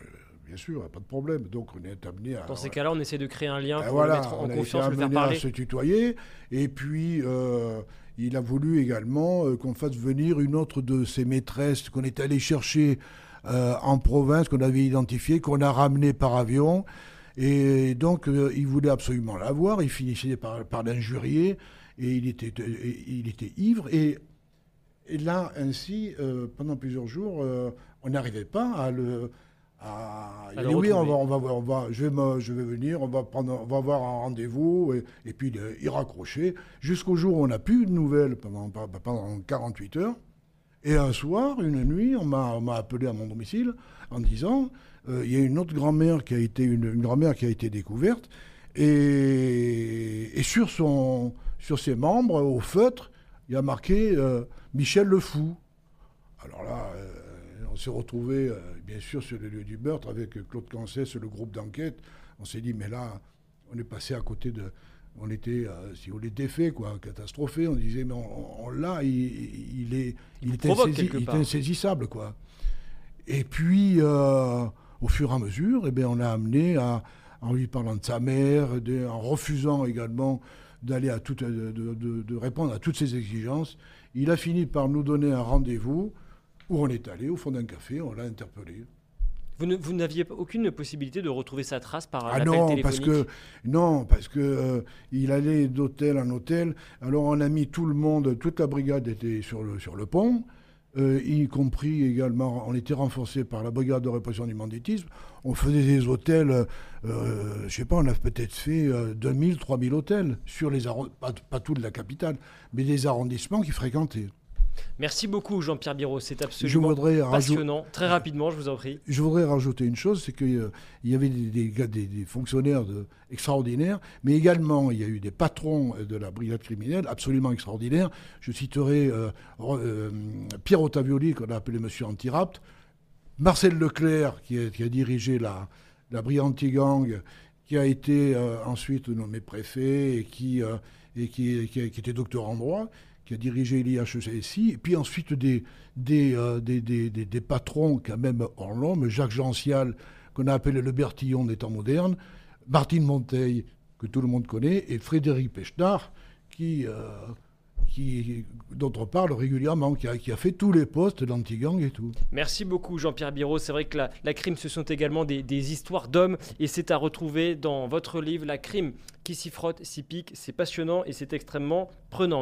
bien sûr, pas de problème. Donc on est amené à. Dans ces cas-là, on essaie de créer un lien ben pour le mettre en confiance, le faire parler. à se tutoyer. Et puis, euh, il a voulu également euh, qu'on fasse venir une autre de ses maîtresses qu'on est allé chercher euh, en province, qu'on avait identifiée, qu'on a ramenée par avion. Et donc, il voulait absolument la voir. Il finissait par, par l'injurier. Et il était, il était ivre. Et, et là, ainsi, pendant plusieurs jours, on n'arrivait pas à le ah, il dit oui, on va, on va, on va, je, vais je vais venir, on va, prendre, on va avoir un rendez-vous, et, puis il, raccrochait, jusqu'au jour où on n'a plus de nouvelles pendant, pendant 48 heures. Et un soir, une nuit, on m'a appelé à mon domicile en disant euh, il y a une autre grand-mère qui a été une, grand-mère qui a été découverte et, et, sur son sur ses membres au feutre, il y a marqué euh, Michel le fou. Alors là, euh, on s'est retrouvé, euh, bien sûr, sur le lieu du meurtre avec Claude Cancès, le groupe d'enquête. On s'est dit, mais là, on est passé à côté de. On était, euh, si on l'était fait, quoi, catastrophé. On disait, mais on, l'a, il, est, il, est, insaisissable, quoi. Et puis, euh, au fur et à mesure, eh bien, on l'a amené à, en lui parlant de sa mère, en refusant également d'aller à de, de, répondre à toutes ses exigences. Il a fini par nous donner un rendez-vous où on est allé au fond d'un café, on l'a interpellé. Vous, n'aviez aucune possibilité de retrouver sa trace par ah non, parce que non, parce que euh, il allait d'hôtel en hôtel. Alors on a mis tout le monde, toute la brigade était sur le sur le pont, euh, y compris également, on était renforcé par la brigade de répression du banditisme. On faisait des hôtels, euh, euh je sais pas, on a peut-être fait 2000, 3000 hôtels sur les pas, pas tout de la capitale, mais des arrondissements qui fréquentaient. Merci beaucoup Jean-Pierre Biro, c'est absolument passionnant. Très rapidement, je vous en prie. Je voudrais rajouter une chose, c'est qu'il euh, y avait des, des, fonctionnaires extraordinaires, mais également il y a eu des patrons de la brigade criminelle absolument extraordinaires. Je citerai euh, euh, Pierre Ottavioli, qu'on a appelé Monsieur Antirapt, Marcel Leclerc, qui a, dirigé la, l'abri anti-gang, qui a été ensuite nommé préfet et qui, et qui, qui, était docteur en droit, qui a dirigé l'IHESI, et puis ensuite des, des, des, des, des, patrons quand même hors l'homme, Jacques Gential, qu'on a appelé le Bertillon des temps modernes, Martine Monteil, que tout le monde connaît, et Frédéric Pechnard, qui, euh, qui, dont on parle régulièrement, qui a, qui a fait tous les postes d'anti-gang et tout. Merci beaucoup Jean-Pierre Biro. C'est vrai que la, la, crime, ce sont également des, des histoires d'hommes, et c'est à retrouver dans votre livre La crime qui s'y frotte, s'y pique. C'est passionnant et c'est extrêmement prenant.